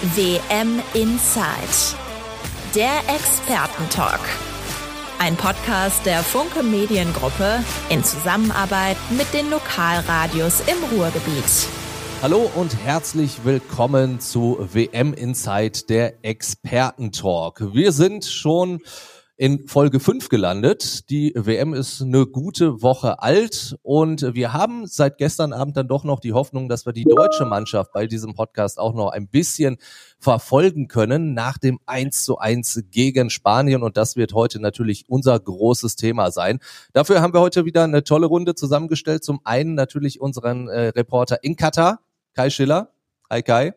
WM Inside. Der Expertentalk. Ein Podcast der Funke Mediengruppe in Zusammenarbeit mit den Lokalradios im Ruhrgebiet. Hallo und herzlich willkommen zu WM Inside, der Expertentalk. Wir sind schon in Folge 5 gelandet. Die WM ist eine gute Woche alt und wir haben seit gestern Abend dann doch noch die Hoffnung, dass wir die deutsche Mannschaft bei diesem Podcast auch noch ein bisschen verfolgen können nach dem 1 zu 1 gegen Spanien und das wird heute natürlich unser großes Thema sein. Dafür haben wir heute wieder eine tolle Runde zusammengestellt. Zum einen natürlich unseren äh, Reporter in Katar, Kai Schiller. Hi Kai.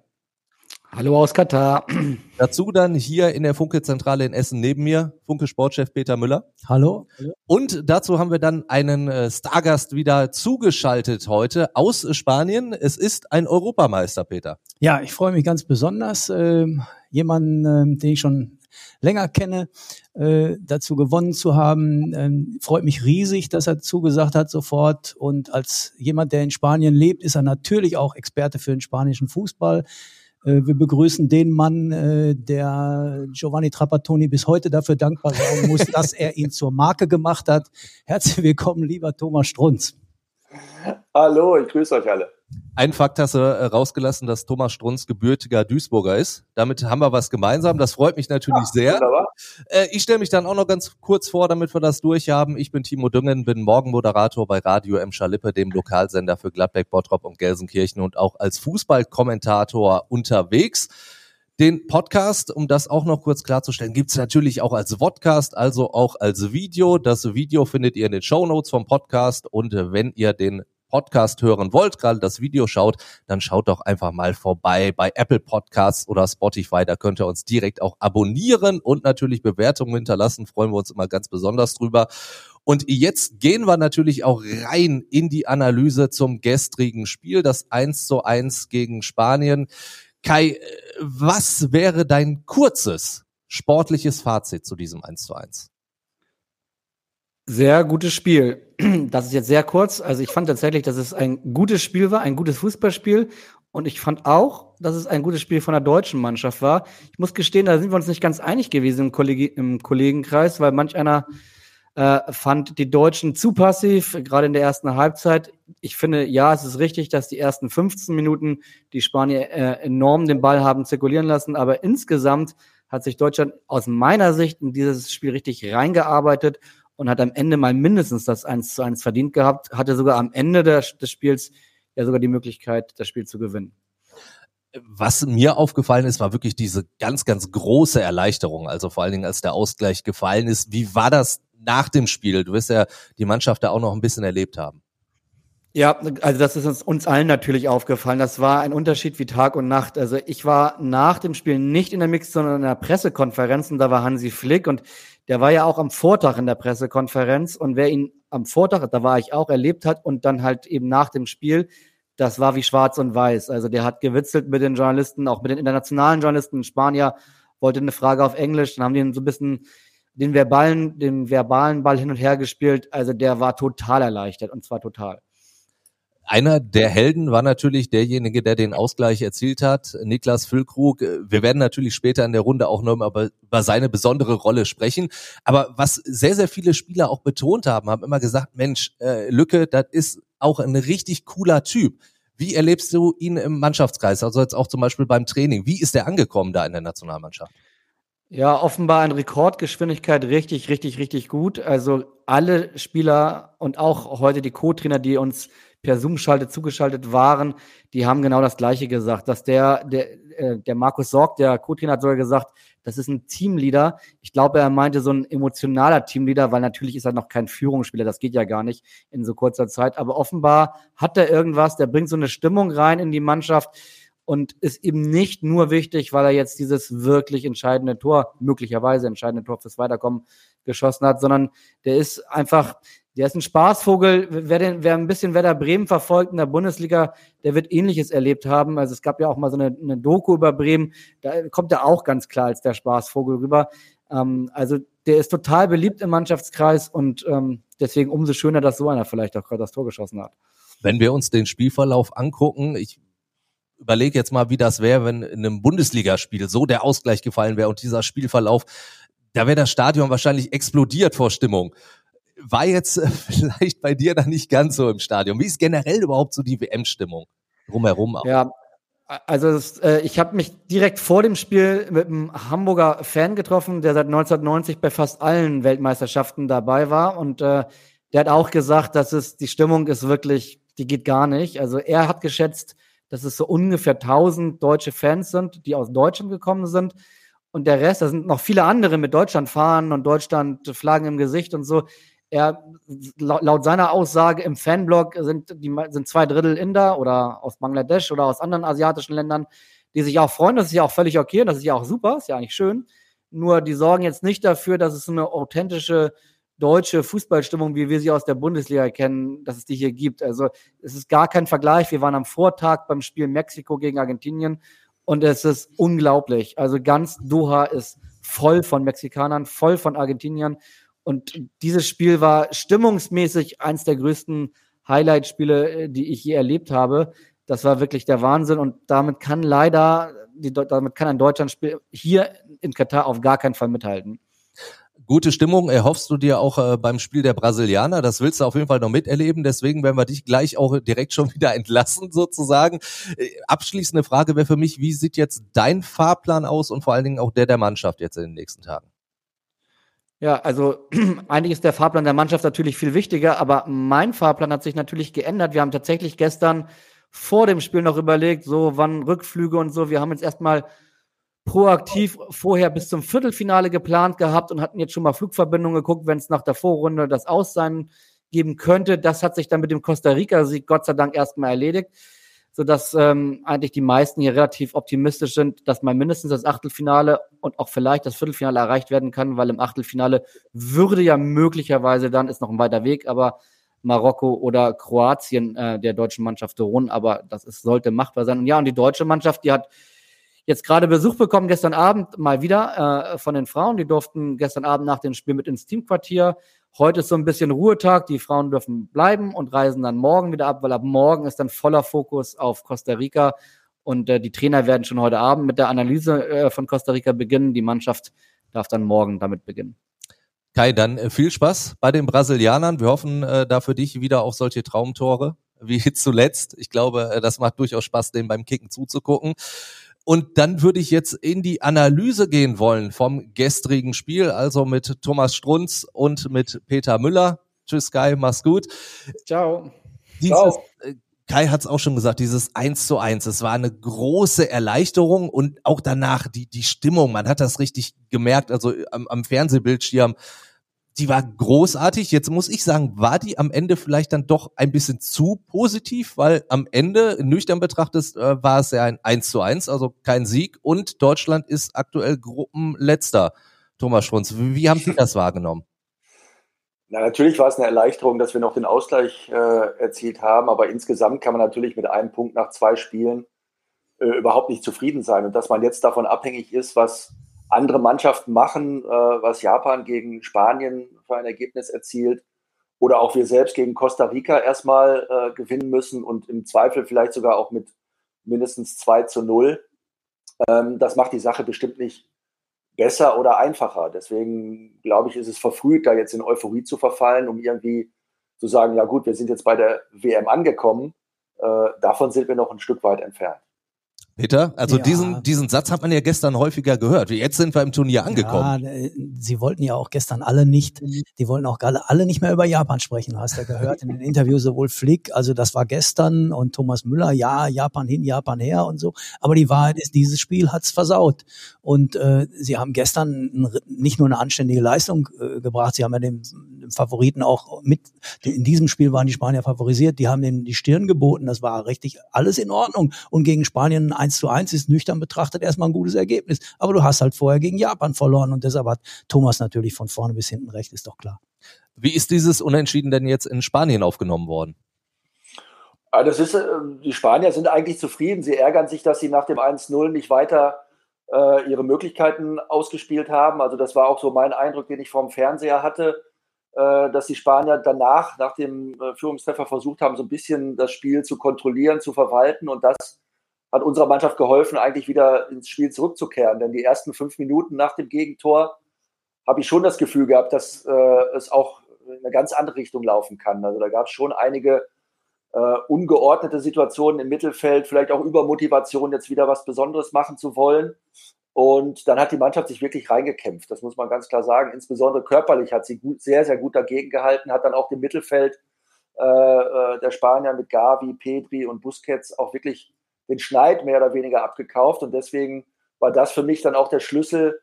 Hallo aus Katar. Dazu dann hier in der Funke-Zentrale in Essen neben mir, Funke-Sportchef Peter Müller. Hallo. Und dazu haben wir dann einen äh, Stargast wieder zugeschaltet heute aus Spanien. Es ist ein Europameister, Peter. Ja, ich freue mich ganz besonders, äh, jemanden, äh, den ich schon länger kenne, äh, dazu gewonnen zu haben. Ähm, freut mich riesig, dass er zugesagt hat sofort. Und als jemand, der in Spanien lebt, ist er natürlich auch Experte für den spanischen Fußball. Äh, wir begrüßen den Mann, äh, der Giovanni Trapattoni bis heute dafür dankbar sein muss, dass er ihn zur Marke gemacht hat. Herzlich willkommen, lieber Thomas Strunz. Hallo, ich grüße euch alle. Ein Fakt hast du äh, rausgelassen, dass Thomas Strunz gebürtiger Duisburger ist. Damit haben wir was gemeinsam. Das freut mich natürlich ja, sehr. Wunderbar. Äh, ich stelle mich dann auch noch ganz kurz vor, damit wir das durchhaben. Ich bin Timo Düngen, bin Morgenmoderator bei Radio M. Schalippe, dem Lokalsender für Gladbeck, Bottrop und Gelsenkirchen und auch als Fußballkommentator unterwegs. Den Podcast, um das auch noch kurz klarzustellen, gibt's natürlich auch als Vodcast, also auch als Video. Das Video findet ihr in den Show Notes vom Podcast und wenn ihr den Podcast hören wollt, gerade das Video schaut, dann schaut doch einfach mal vorbei bei Apple Podcasts oder Spotify. Da könnt ihr uns direkt auch abonnieren und natürlich Bewertungen hinterlassen. Freuen wir uns immer ganz besonders drüber. Und jetzt gehen wir natürlich auch rein in die Analyse zum gestrigen Spiel, das 1 zu 1 gegen Spanien. Kai, was wäre dein kurzes sportliches Fazit zu diesem 1 zu 1? Sehr gutes Spiel. Das ist jetzt sehr kurz. Also ich fand tatsächlich, dass es ein gutes Spiel war, ein gutes Fußballspiel. Und ich fand auch, dass es ein gutes Spiel von der deutschen Mannschaft war. Ich muss gestehen, da sind wir uns nicht ganz einig gewesen im, Kollegi im Kollegenkreis, weil manch einer äh, fand die Deutschen zu passiv, gerade in der ersten Halbzeit. Ich finde, ja, es ist richtig, dass die ersten 15 Minuten die Spanier äh, enorm den Ball haben zirkulieren lassen, aber insgesamt hat sich Deutschland aus meiner Sicht in dieses Spiel richtig reingearbeitet und hat am Ende mal mindestens das 1 zu 1 verdient gehabt, hatte sogar am Ende des, des Spiels ja sogar die Möglichkeit, das Spiel zu gewinnen. Was mir aufgefallen ist, war wirklich diese ganz, ganz große Erleichterung. Also vor allen Dingen, als der Ausgleich gefallen ist. Wie war das nach dem Spiel? Du wirst ja die Mannschaft da auch noch ein bisschen erlebt haben. Ja, also das ist uns, uns allen natürlich aufgefallen. Das war ein Unterschied wie Tag und Nacht. Also ich war nach dem Spiel nicht in der Mix, sondern in der Pressekonferenz und da war Hansi Flick und der war ja auch am Vortag in der Pressekonferenz und wer ihn am Vortag, da war ich auch, erlebt hat und dann halt eben nach dem Spiel, das war wie schwarz und weiß. Also der hat gewitzelt mit den Journalisten, auch mit den internationalen Journalisten. Ein Spanier wollte eine Frage auf Englisch, dann haben die so ein bisschen den verbalen, den verbalen Ball hin und her gespielt. Also der war total erleichtert und zwar total. Einer der Helden war natürlich derjenige, der den Ausgleich erzielt hat, Niklas Füllkrug. Wir werden natürlich später in der Runde auch noch über, seine besondere Rolle sprechen. Aber was sehr, sehr viele Spieler auch betont haben, haben immer gesagt, Mensch, äh, Lücke, das ist auch ein richtig cooler Typ. Wie erlebst du ihn im Mannschaftskreis, also jetzt auch zum Beispiel beim Training? Wie ist er angekommen da in der Nationalmannschaft? Ja, offenbar in Rekordgeschwindigkeit richtig, richtig, richtig gut. Also alle Spieler und auch heute die Co-Trainer, die uns per Zoom-Schalte zugeschaltet waren, die haben genau das Gleiche gesagt, dass der, der, äh, der Markus Sorg, der Co-Trainer hat sogar gesagt, das ist ein Teamleader. Ich glaube, er meinte so ein emotionaler Teamleader, weil natürlich ist er noch kein Führungsspieler, das geht ja gar nicht in so kurzer Zeit. Aber offenbar hat er irgendwas, der bringt so eine Stimmung rein in die Mannschaft und ist eben nicht nur wichtig, weil er jetzt dieses wirklich entscheidende Tor, möglicherweise entscheidende Tor fürs Weiterkommen geschossen hat, sondern der ist einfach, der ist ein Spaßvogel. Wer, den, wer ein bisschen Werder Bremen verfolgt in der Bundesliga, der wird Ähnliches erlebt haben. Also es gab ja auch mal so eine, eine Doku über Bremen. Da kommt er auch ganz klar als der Spaßvogel rüber. Ähm, also der ist total beliebt im Mannschaftskreis und ähm, deswegen umso schöner, dass so einer vielleicht auch gerade das Tor geschossen hat. Wenn wir uns den Spielverlauf angucken, ich überleg jetzt mal, wie das wäre, wenn in einem Bundesligaspiel so der Ausgleich gefallen wäre und dieser Spielverlauf, da wäre das Stadion wahrscheinlich explodiert vor Stimmung. War jetzt äh, vielleicht bei dir dann nicht ganz so im Stadion. Wie ist generell überhaupt so die WM-Stimmung drumherum auch? Ja, also es, äh, ich habe mich direkt vor dem Spiel mit einem Hamburger Fan getroffen, der seit 1990 bei fast allen Weltmeisterschaften dabei war und äh, der hat auch gesagt, dass es die Stimmung ist wirklich, die geht gar nicht. Also er hat geschätzt, dass es so ungefähr 1000 deutsche Fans sind, die aus Deutschland gekommen sind. Und der Rest, da sind noch viele andere mit Deutschland fahren und Deutschland Flaggen im Gesicht und so. Er, laut seiner Aussage im Fanblog sind, die, sind zwei Drittel Inder oder aus Bangladesch oder aus anderen asiatischen Ländern, die sich auch freuen. Das ist ja auch völlig okay, das ist ja auch super, ist ja eigentlich schön. Nur die sorgen jetzt nicht dafür, dass es eine authentische deutsche Fußballstimmung, wie wir sie aus der Bundesliga kennen, dass es die hier gibt. Also es ist gar kein Vergleich. Wir waren am Vortag beim Spiel Mexiko gegen Argentinien und es ist unglaublich. Also ganz Doha ist voll von Mexikanern, voll von Argentiniern. Und dieses Spiel war stimmungsmäßig eins der größten Highlight-Spiele, äh, die ich je erlebt habe. Das war wirklich der Wahnsinn und damit kann leider, die, damit kann ein Deutschlandspiel hier in Katar auf gar keinen Fall mithalten. Gute Stimmung erhoffst du dir auch äh, beim Spiel der Brasilianer. Das willst du auf jeden Fall noch miterleben. Deswegen werden wir dich gleich auch direkt schon wieder entlassen sozusagen. Äh, abschließende Frage wäre für mich, wie sieht jetzt dein Fahrplan aus und vor allen Dingen auch der der Mannschaft jetzt in den nächsten Tagen? Ja, also eigentlich ist der Fahrplan der Mannschaft natürlich viel wichtiger, aber mein Fahrplan hat sich natürlich geändert. Wir haben tatsächlich gestern vor dem Spiel noch überlegt, so wann Rückflüge und so. Wir haben jetzt erstmal proaktiv vorher bis zum Viertelfinale geplant gehabt und hatten jetzt schon mal Flugverbindungen geguckt, wenn es nach der Vorrunde das Aussein geben könnte. Das hat sich dann mit dem Costa Rica-Sieg Gott sei Dank erstmal erledigt sodass ähm, eigentlich die meisten hier relativ optimistisch sind, dass mal mindestens das Achtelfinale und auch vielleicht das Viertelfinale erreicht werden kann, weil im Achtelfinale würde ja möglicherweise dann, ist noch ein weiter Weg, aber Marokko oder Kroatien äh, der deutschen Mannschaft drohen, aber das ist, sollte machbar sein. Und ja, und die deutsche Mannschaft, die hat jetzt gerade Besuch bekommen, gestern Abend mal wieder äh, von den Frauen. Die durften gestern Abend nach dem Spiel mit ins Teamquartier Heute ist so ein bisschen Ruhetag, die Frauen dürfen bleiben und reisen dann morgen wieder ab, weil ab morgen ist dann voller Fokus auf Costa Rica und äh, die Trainer werden schon heute Abend mit der Analyse äh, von Costa Rica beginnen. Die Mannschaft darf dann morgen damit beginnen. Kai, dann äh, viel Spaß bei den Brasilianern. Wir hoffen äh, da für dich wieder auf solche Traumtore wie zuletzt. Ich glaube, äh, das macht durchaus Spaß, dem beim Kicken zuzugucken. Und dann würde ich jetzt in die Analyse gehen wollen vom gestrigen Spiel, also mit Thomas Strunz und mit Peter Müller. Tschüss, Kai, mach's gut. Ciao. Dieses, Ciao. Äh, Kai hat es auch schon gesagt, dieses eins zu eins, es war eine große Erleichterung und auch danach die, die Stimmung, man hat das richtig gemerkt, also am, am Fernsehbildschirm, die war großartig. Jetzt muss ich sagen, war die am Ende vielleicht dann doch ein bisschen zu positiv, weil am Ende, nüchtern betrachtet, äh, war es ja ein 1 zu 1, also kein Sieg und Deutschland ist aktuell Gruppenletzter. Thomas Strunz, wie haben Sie das wahrgenommen? Na, natürlich war es eine Erleichterung, dass wir noch den Ausgleich äh, erzielt haben, aber insgesamt kann man natürlich mit einem Punkt nach zwei Spielen äh, überhaupt nicht zufrieden sein. Und dass man jetzt davon abhängig ist, was andere Mannschaften machen, äh, was Japan gegen Spanien für ein Ergebnis erzielt oder auch wir selbst gegen Costa Rica erstmal äh, gewinnen müssen und im Zweifel vielleicht sogar auch mit mindestens 2 zu 0. Ähm, das macht die Sache bestimmt nicht besser oder einfacher. Deswegen glaube ich, ist es verfrüht, da jetzt in Euphorie zu verfallen, um irgendwie zu sagen, ja gut, wir sind jetzt bei der WM angekommen. Äh, davon sind wir noch ein Stück weit entfernt. Peter, also ja. diesen, diesen Satz hat man ja gestern häufiger gehört. Jetzt sind wir im Turnier angekommen. Ja, äh, sie wollten ja auch gestern alle nicht, die wollten auch alle, nicht mehr über Japan sprechen, hast du ja gehört in den Interviews, sowohl Flick, also das war gestern und Thomas Müller, ja, Japan hin, Japan her und so. Aber die Wahrheit ist, dieses Spiel hat's versaut. Und äh, sie haben gestern nicht nur eine anständige Leistung äh, gebracht, sie haben ja den, den Favoriten auch mit, in diesem Spiel waren die Spanier favorisiert, die haben den die Stirn geboten, das war richtig alles in Ordnung. Und gegen Spanien ein 1 zu 1 ist nüchtern betrachtet erstmal ein gutes Ergebnis. Aber du hast halt vorher gegen Japan verloren und deshalb hat Thomas natürlich von vorne bis hinten recht, ist doch klar. Wie ist dieses Unentschieden denn jetzt in Spanien aufgenommen worden? Ah, das ist, äh, die Spanier sind eigentlich zufrieden. Sie ärgern sich, dass sie nach dem 1-0 nicht weiter äh, ihre Möglichkeiten ausgespielt haben. Also das war auch so mein Eindruck, den ich vom Fernseher hatte, äh, dass die Spanier danach, nach dem äh, Führungstreffer versucht haben, so ein bisschen das Spiel zu kontrollieren, zu verwalten und das hat unserer Mannschaft geholfen, eigentlich wieder ins Spiel zurückzukehren. Denn die ersten fünf Minuten nach dem Gegentor habe ich schon das Gefühl gehabt, dass äh, es auch in eine ganz andere Richtung laufen kann. Also da gab es schon einige äh, ungeordnete Situationen im Mittelfeld, vielleicht auch Übermotivation, jetzt wieder was Besonderes machen zu wollen. Und dann hat die Mannschaft sich wirklich reingekämpft, das muss man ganz klar sagen. Insbesondere körperlich hat sie gut, sehr, sehr gut dagegen gehalten, hat dann auch dem Mittelfeld äh, äh, der Spanier mit Gavi, Pedri und Busquets auch wirklich den Schneid mehr oder weniger abgekauft. Und deswegen war das für mich dann auch der Schlüssel,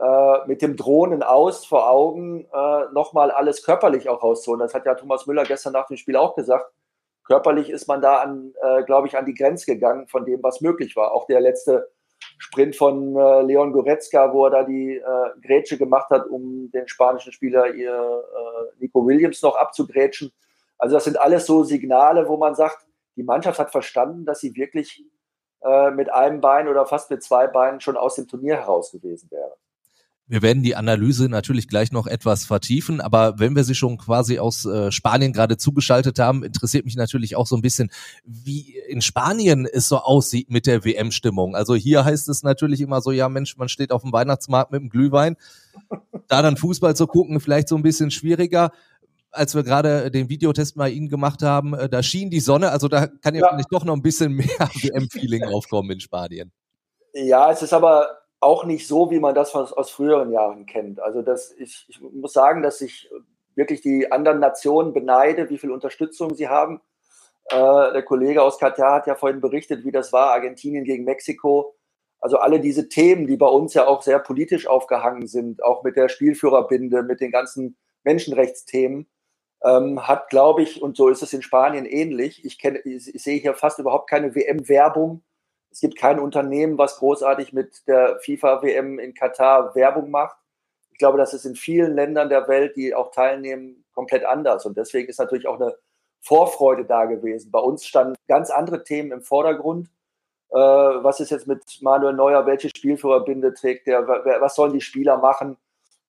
äh, mit dem Drohnen aus vor Augen äh, nochmal alles körperlich auch rauszuholen. Das hat ja Thomas Müller gestern nach dem Spiel auch gesagt. Körperlich ist man da an, äh, glaube ich, an die Grenze gegangen von dem, was möglich war. Auch der letzte Sprint von äh, Leon Goretzka, wo er da die äh, Grätsche gemacht hat, um den spanischen Spieler ihr äh, Nico Williams noch abzugrätschen. Also das sind alles so Signale, wo man sagt, die Mannschaft hat verstanden, dass sie wirklich äh, mit einem Bein oder fast mit zwei Beinen schon aus dem Turnier heraus gewesen wäre. Wir werden die Analyse natürlich gleich noch etwas vertiefen, aber wenn wir sie schon quasi aus äh, Spanien gerade zugeschaltet haben, interessiert mich natürlich auch so ein bisschen, wie in Spanien es so aussieht mit der WM-Stimmung. Also hier heißt es natürlich immer so, ja Mensch, man steht auf dem Weihnachtsmarkt mit dem Glühwein. Da dann Fußball zu gucken, vielleicht so ein bisschen schwieriger. Als wir gerade den Videotest bei Ihnen gemacht haben, äh, da schien die Sonne, also da kann ja, ja. vielleicht doch noch ein bisschen mehr WM-Feeling aufkommen in Spanien. Ja, es ist aber auch nicht so, wie man das aus, aus früheren Jahren kennt. Also das, ich, ich muss sagen, dass ich wirklich die anderen Nationen beneide, wie viel Unterstützung sie haben. Äh, der Kollege aus Katar hat ja vorhin berichtet, wie das war, Argentinien gegen Mexiko. Also alle diese Themen, die bei uns ja auch sehr politisch aufgehangen sind, auch mit der Spielführerbinde, mit den ganzen Menschenrechtsthemen, ähm, hat, glaube ich, und so ist es in Spanien ähnlich. Ich, kenne, ich, sehe hier fast überhaupt keine WM-Werbung es gibt kein Unternehmen, was großartig mit der FIFA-WM in Katar Werbung macht. Ich glaube, das ist in vielen Ländern der Welt, die auch teilnehmen, komplett anders. Und deswegen ist natürlich auch eine Vorfreude da gewesen. Bei uns standen ganz andere Themen im Vordergrund. Äh, was ist jetzt mit Manuel Neuer? Welche Spielführerbinde trägt der? Was sollen die Spieler machen?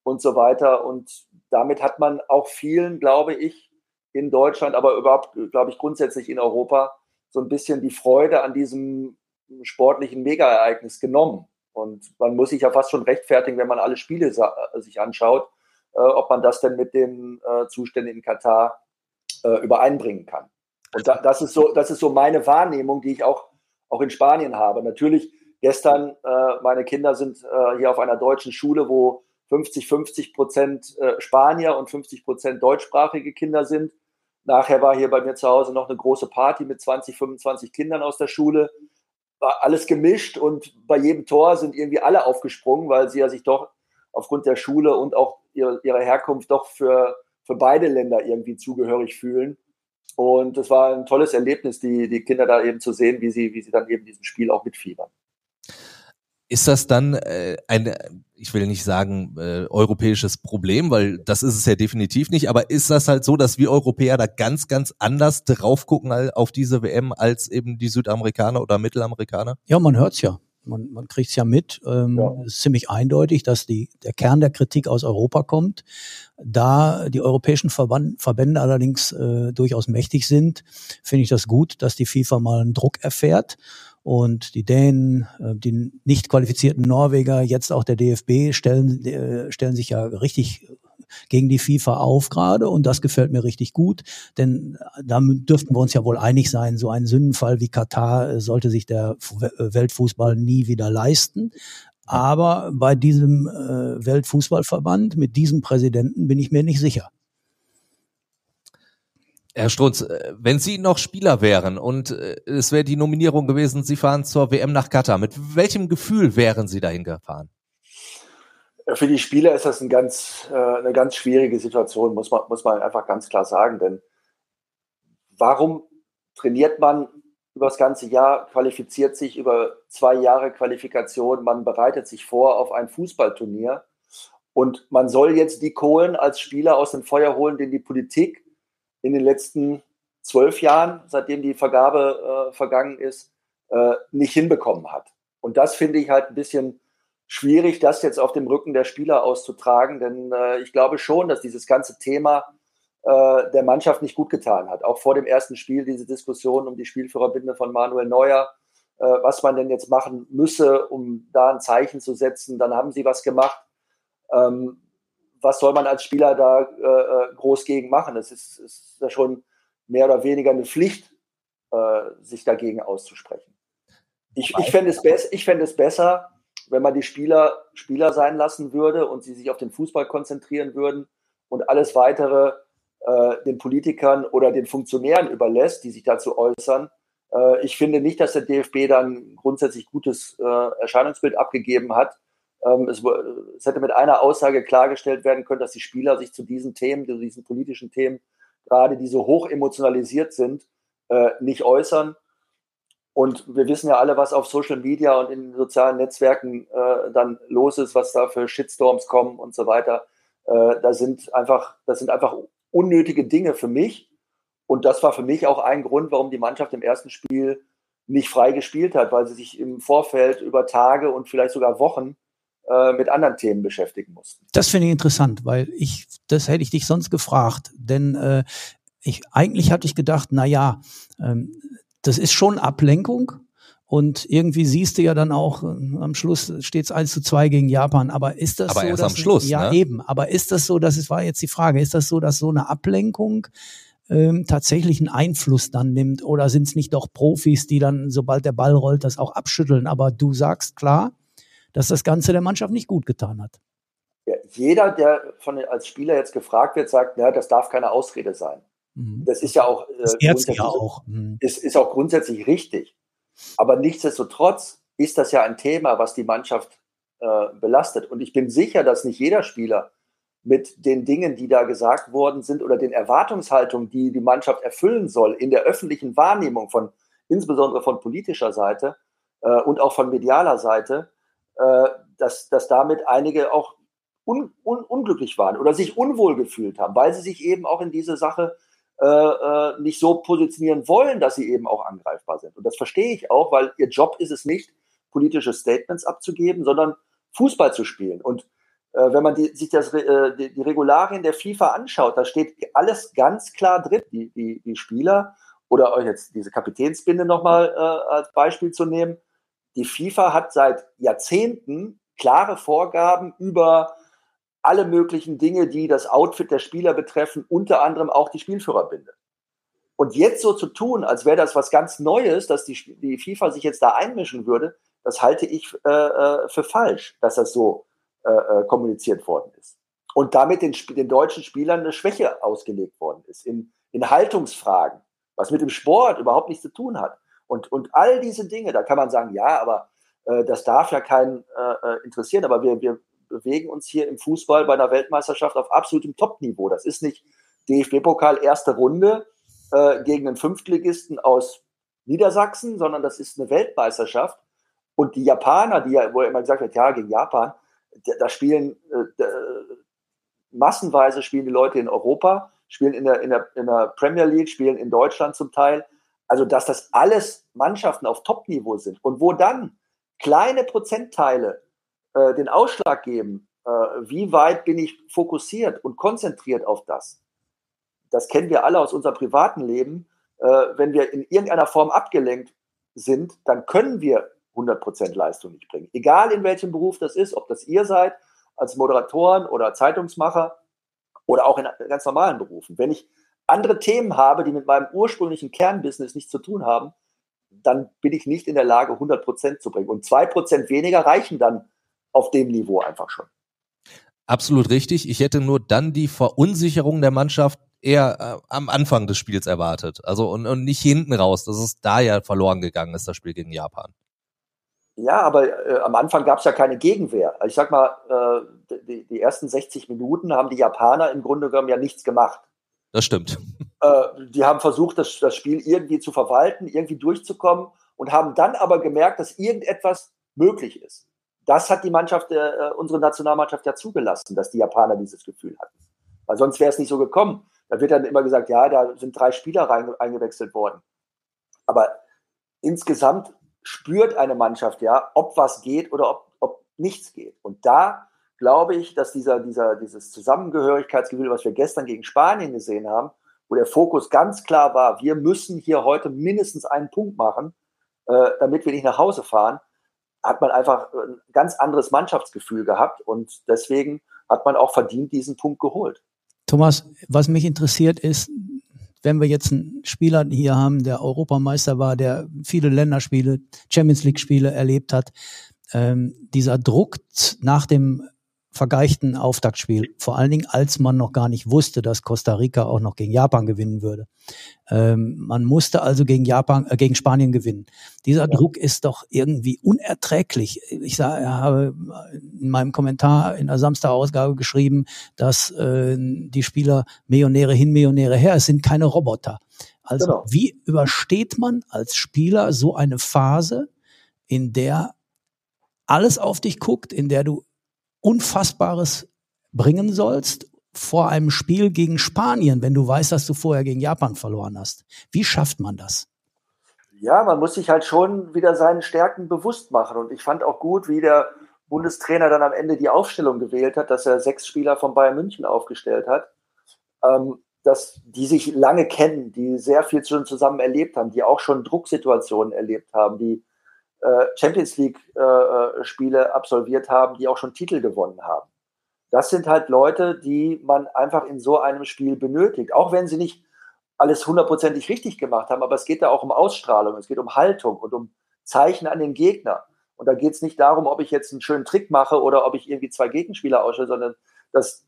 Und so weiter. Und damit hat man auch vielen, glaube ich, in Deutschland, aber überhaupt, glaube ich, grundsätzlich in Europa so ein bisschen die Freude an diesem sportlichen Mega-Ereignis genommen. Und man muss sich ja fast schon rechtfertigen, wenn man alle Spiele sich anschaut, äh, ob man das denn mit den äh, Zuständen in Katar äh, übereinbringen kann. Und da, das, ist so, das ist so meine Wahrnehmung, die ich auch, auch in Spanien habe. Natürlich, gestern, äh, meine Kinder sind äh, hier auf einer deutschen Schule, wo 50, 50 Prozent Spanier und 50 Prozent deutschsprachige Kinder sind. Nachher war hier bei mir zu Hause noch eine große Party mit 20, 25 Kindern aus der Schule war alles gemischt und bei jedem Tor sind irgendwie alle aufgesprungen, weil sie ja sich doch aufgrund der Schule und auch ihrer, ihrer Herkunft doch für, für beide Länder irgendwie zugehörig fühlen. Und es war ein tolles Erlebnis, die, die Kinder da eben zu sehen, wie sie, wie sie dann eben diesem Spiel auch mitfiebern. Ist das dann äh, ein, ich will nicht sagen äh, europäisches Problem, weil das ist es ja definitiv nicht, aber ist das halt so, dass wir Europäer da ganz, ganz anders drauf gucken auf diese WM als eben die Südamerikaner oder Mittelamerikaner? Ja, man hört's ja. Man, man kriegt es ja mit. Ähm, ja. Es ist ziemlich eindeutig, dass die, der Kern der Kritik aus Europa kommt. Da die europäischen Verband, Verbände allerdings äh, durchaus mächtig sind, finde ich das gut, dass die FIFA mal einen Druck erfährt und die Dänen, äh, die nicht qualifizierten Norweger, jetzt auch der DFB stellen, äh, stellen sich ja richtig gegen die FIFA auf gerade und das gefällt mir richtig gut, denn da dürften wir uns ja wohl einig sein, so ein Sündenfall wie Katar äh, sollte sich der Weltfußball nie wieder leisten. Aber bei diesem Weltfußballverband mit diesem Präsidenten bin ich mir nicht sicher. Herr Strunz, äh, wenn Sie noch Spieler wären und äh, es wäre die Nominierung gewesen, Sie fahren zur WM nach Katar, mit welchem Gefühl wären Sie dahin gefahren? Für die Spieler ist das ein ganz, äh, eine ganz schwierige Situation, muss man, muss man einfach ganz klar sagen. Denn warum trainiert man über das ganze Jahr, qualifiziert sich über zwei Jahre Qualifikation, man bereitet sich vor auf ein Fußballturnier und man soll jetzt die Kohlen als Spieler aus dem Feuer holen, den die Politik in den letzten zwölf Jahren, seitdem die Vergabe äh, vergangen ist, äh, nicht hinbekommen hat. Und das finde ich halt ein bisschen schwierig, das jetzt auf dem Rücken der Spieler auszutragen, denn äh, ich glaube schon, dass dieses ganze Thema äh, der Mannschaft nicht gut getan hat. Auch vor dem ersten Spiel diese Diskussion um die Spielführerbinde von Manuel Neuer, äh, was man denn jetzt machen müsse, um da ein Zeichen zu setzen. Dann haben sie was gemacht. Ähm, was soll man als Spieler da äh, äh groß gegen machen? Es ist, ist ja schon mehr oder weniger eine Pflicht, äh, sich dagegen auszusprechen. Ich, ich fände es, fänd es besser, wenn man die Spieler Spieler sein lassen würde und sie sich auf den Fußball konzentrieren würden und alles weitere äh, den Politikern oder den Funktionären überlässt, die sich dazu äußern. Äh, ich finde nicht, dass der DFB dann grundsätzlich gutes äh, Erscheinungsbild abgegeben hat. Ähm, es, es, hätte mit einer Aussage klargestellt werden können, dass die Spieler sich zu diesen Themen, zu diesen politischen Themen, gerade die so hoch emotionalisiert sind, äh, nicht äußern. Und wir wissen ja alle, was auf Social Media und in sozialen Netzwerken äh, dann los ist, was da für Shitstorms kommen und so weiter. Äh, da sind einfach, das sind einfach unnötige Dinge für mich. Und das war für mich auch ein Grund, warum die Mannschaft im ersten Spiel nicht frei gespielt hat, weil sie sich im Vorfeld über Tage und vielleicht sogar Wochen äh, mit anderen Themen beschäftigen mussten. Das finde ich interessant, weil ich, das hätte ich dich sonst gefragt, denn äh, ich eigentlich hatte ich gedacht, na ja, ähm, das ist schon Ablenkung. Und irgendwie siehst du ja dann auch, äh, am Schluss steht es 1 zu 2 gegen Japan. Aber ist das aber so? Erst dass, am Schluss. Ja, ne? eben. Aber ist das so, das ist, war jetzt die Frage, ist das so, dass so eine Ablenkung ähm, tatsächlich einen Einfluss dann nimmt? Oder sind es nicht doch Profis, die dann, sobald der Ball rollt, das auch abschütteln? Aber du sagst klar, dass das Ganze der Mannschaft nicht gut getan hat. Ja, jeder, der von, als Spieler jetzt gefragt wird, sagt, ja, das darf keine Ausrede sein. Mhm. Das ist ja auch, äh, grundsätzlich, ja auch. Mhm. Ist, ist auch grundsätzlich richtig. Aber nichtsdestotrotz ist das ja ein Thema, was die Mannschaft äh, belastet. Und ich bin sicher, dass nicht jeder Spieler mit den Dingen, die da gesagt worden sind oder den Erwartungshaltungen, die die Mannschaft erfüllen soll in der öffentlichen Wahrnehmung von insbesondere von politischer Seite äh, und auch von medialer Seite, äh, dass, dass damit einige auch un, un, unglücklich waren oder sich unwohl gefühlt haben, weil sie sich eben auch in diese Sache äh, äh, nicht so positionieren wollen, dass sie eben auch angreifbar sind. Und das verstehe ich auch, weil ihr Job ist es nicht, politische Statements abzugeben, sondern Fußball zu spielen. Und äh, wenn man die, sich das, äh, die, die, Regularien der FIFA anschaut, da steht alles ganz klar drin. Die, die, die Spieler oder euch jetzt diese Kapitänsbinde nochmal äh, als Beispiel zu nehmen. Die FIFA hat seit Jahrzehnten klare Vorgaben über alle möglichen Dinge, die das Outfit der Spieler betreffen, unter anderem auch die Spielführerbinde. Und jetzt so zu tun, als wäre das was ganz Neues, dass die, die FIFA sich jetzt da einmischen würde, das halte ich äh, äh für falsch, dass das so äh, äh, kommuniziert worden ist. Und damit den, den deutschen Spielern eine Schwäche ausgelegt worden ist in, in Haltungsfragen, was mit dem Sport überhaupt nichts zu tun hat. Und, und all diese Dinge, da kann man sagen, ja, aber äh, das darf ja keinen äh, äh interessieren, aber wir, wir bewegen uns hier im Fußball bei einer Weltmeisterschaft auf absolutem Top-Niveau. Das ist nicht DFB-Pokal erste Runde äh, gegen einen Fünftligisten aus Niedersachsen, sondern das ist eine Weltmeisterschaft. Und die Japaner, die ja, wo ja immer gesagt wird, ja, gegen Japan, da spielen äh, massenweise spielen die Leute in Europa, spielen in der, in, der, in der Premier League, spielen in Deutschland zum Teil. Also, dass das alles Mannschaften auf Top-Niveau sind und wo dann kleine Prozentteile äh, den Ausschlag geben, äh, wie weit bin ich fokussiert und konzentriert auf das. Das kennen wir alle aus unserem privaten Leben. Äh, wenn wir in irgendeiner Form abgelenkt sind, dann können wir 100% Leistung nicht bringen. Egal in welchem Beruf das ist, ob das ihr seid, als Moderatoren oder Zeitungsmacher oder auch in ganz normalen Berufen. Wenn ich andere Themen habe, die mit meinem ursprünglichen Kernbusiness nichts zu tun haben, dann bin ich nicht in der Lage, 100% zu bringen. Und 2% weniger reichen dann auf dem Niveau einfach schon. Absolut richtig. Ich hätte nur dann die Verunsicherung der Mannschaft eher äh, am Anfang des Spiels erwartet. Also und, und nicht hinten raus, dass es da ja verloren gegangen ist, das Spiel gegen Japan. Ja, aber äh, am Anfang gab es ja keine Gegenwehr. Also ich sag mal, äh, die, die, ersten 60 Minuten haben die Japaner im Grunde genommen ja nichts gemacht. Das stimmt. Äh, die haben versucht, das, das Spiel irgendwie zu verwalten, irgendwie durchzukommen und haben dann aber gemerkt, dass irgendetwas möglich ist das hat die Mannschaft, äh, unsere Nationalmannschaft ja zugelassen, dass die Japaner dieses Gefühl hatten. Weil sonst wäre es nicht so gekommen. Da wird dann immer gesagt, ja, da sind drei Spieler rein, eingewechselt worden. Aber insgesamt spürt eine Mannschaft ja, ob was geht oder ob, ob nichts geht. Und da glaube ich, dass dieser, dieser, dieses Zusammengehörigkeitsgefühl, was wir gestern gegen Spanien gesehen haben, wo der Fokus ganz klar war, wir müssen hier heute mindestens einen Punkt machen, äh, damit wir nicht nach Hause fahren, hat man einfach ein ganz anderes Mannschaftsgefühl gehabt und deswegen hat man auch verdient diesen Punkt geholt. Thomas, was mich interessiert ist, wenn wir jetzt einen Spieler hier haben, der Europameister war, der viele Länderspiele, Champions League Spiele erlebt hat, ähm, dieser Druck nach dem vergeichten Auftaktspiel. Vor allen Dingen, als man noch gar nicht wusste, dass Costa Rica auch noch gegen Japan gewinnen würde. Ähm, man musste also gegen Japan, äh, gegen Spanien gewinnen. Dieser ja. Druck ist doch irgendwie unerträglich. Ich sage, habe in meinem Kommentar in der Samstagausgabe geschrieben, dass äh, die Spieler Millionäre hin, Millionäre her, es sind keine Roboter. Also genau. wie übersteht man als Spieler so eine Phase, in der alles auf dich guckt, in der du Unfassbares bringen sollst vor einem Spiel gegen Spanien, wenn du weißt, dass du vorher gegen Japan verloren hast. Wie schafft man das? Ja, man muss sich halt schon wieder seinen Stärken bewusst machen. Und ich fand auch gut, wie der Bundestrainer dann am Ende die Aufstellung gewählt hat, dass er sechs Spieler von Bayern München aufgestellt hat, ähm, dass die sich lange kennen, die sehr viel schon zusammen erlebt haben, die auch schon Drucksituationen erlebt haben, die Champions League-Spiele äh, äh, absolviert haben, die auch schon Titel gewonnen haben. Das sind halt Leute, die man einfach in so einem Spiel benötigt, auch wenn sie nicht alles hundertprozentig richtig gemacht haben, aber es geht da auch um Ausstrahlung, es geht um Haltung und um Zeichen an den Gegner. Und da geht es nicht darum, ob ich jetzt einen schönen Trick mache oder ob ich irgendwie zwei Gegenspieler ausstelle, sondern das,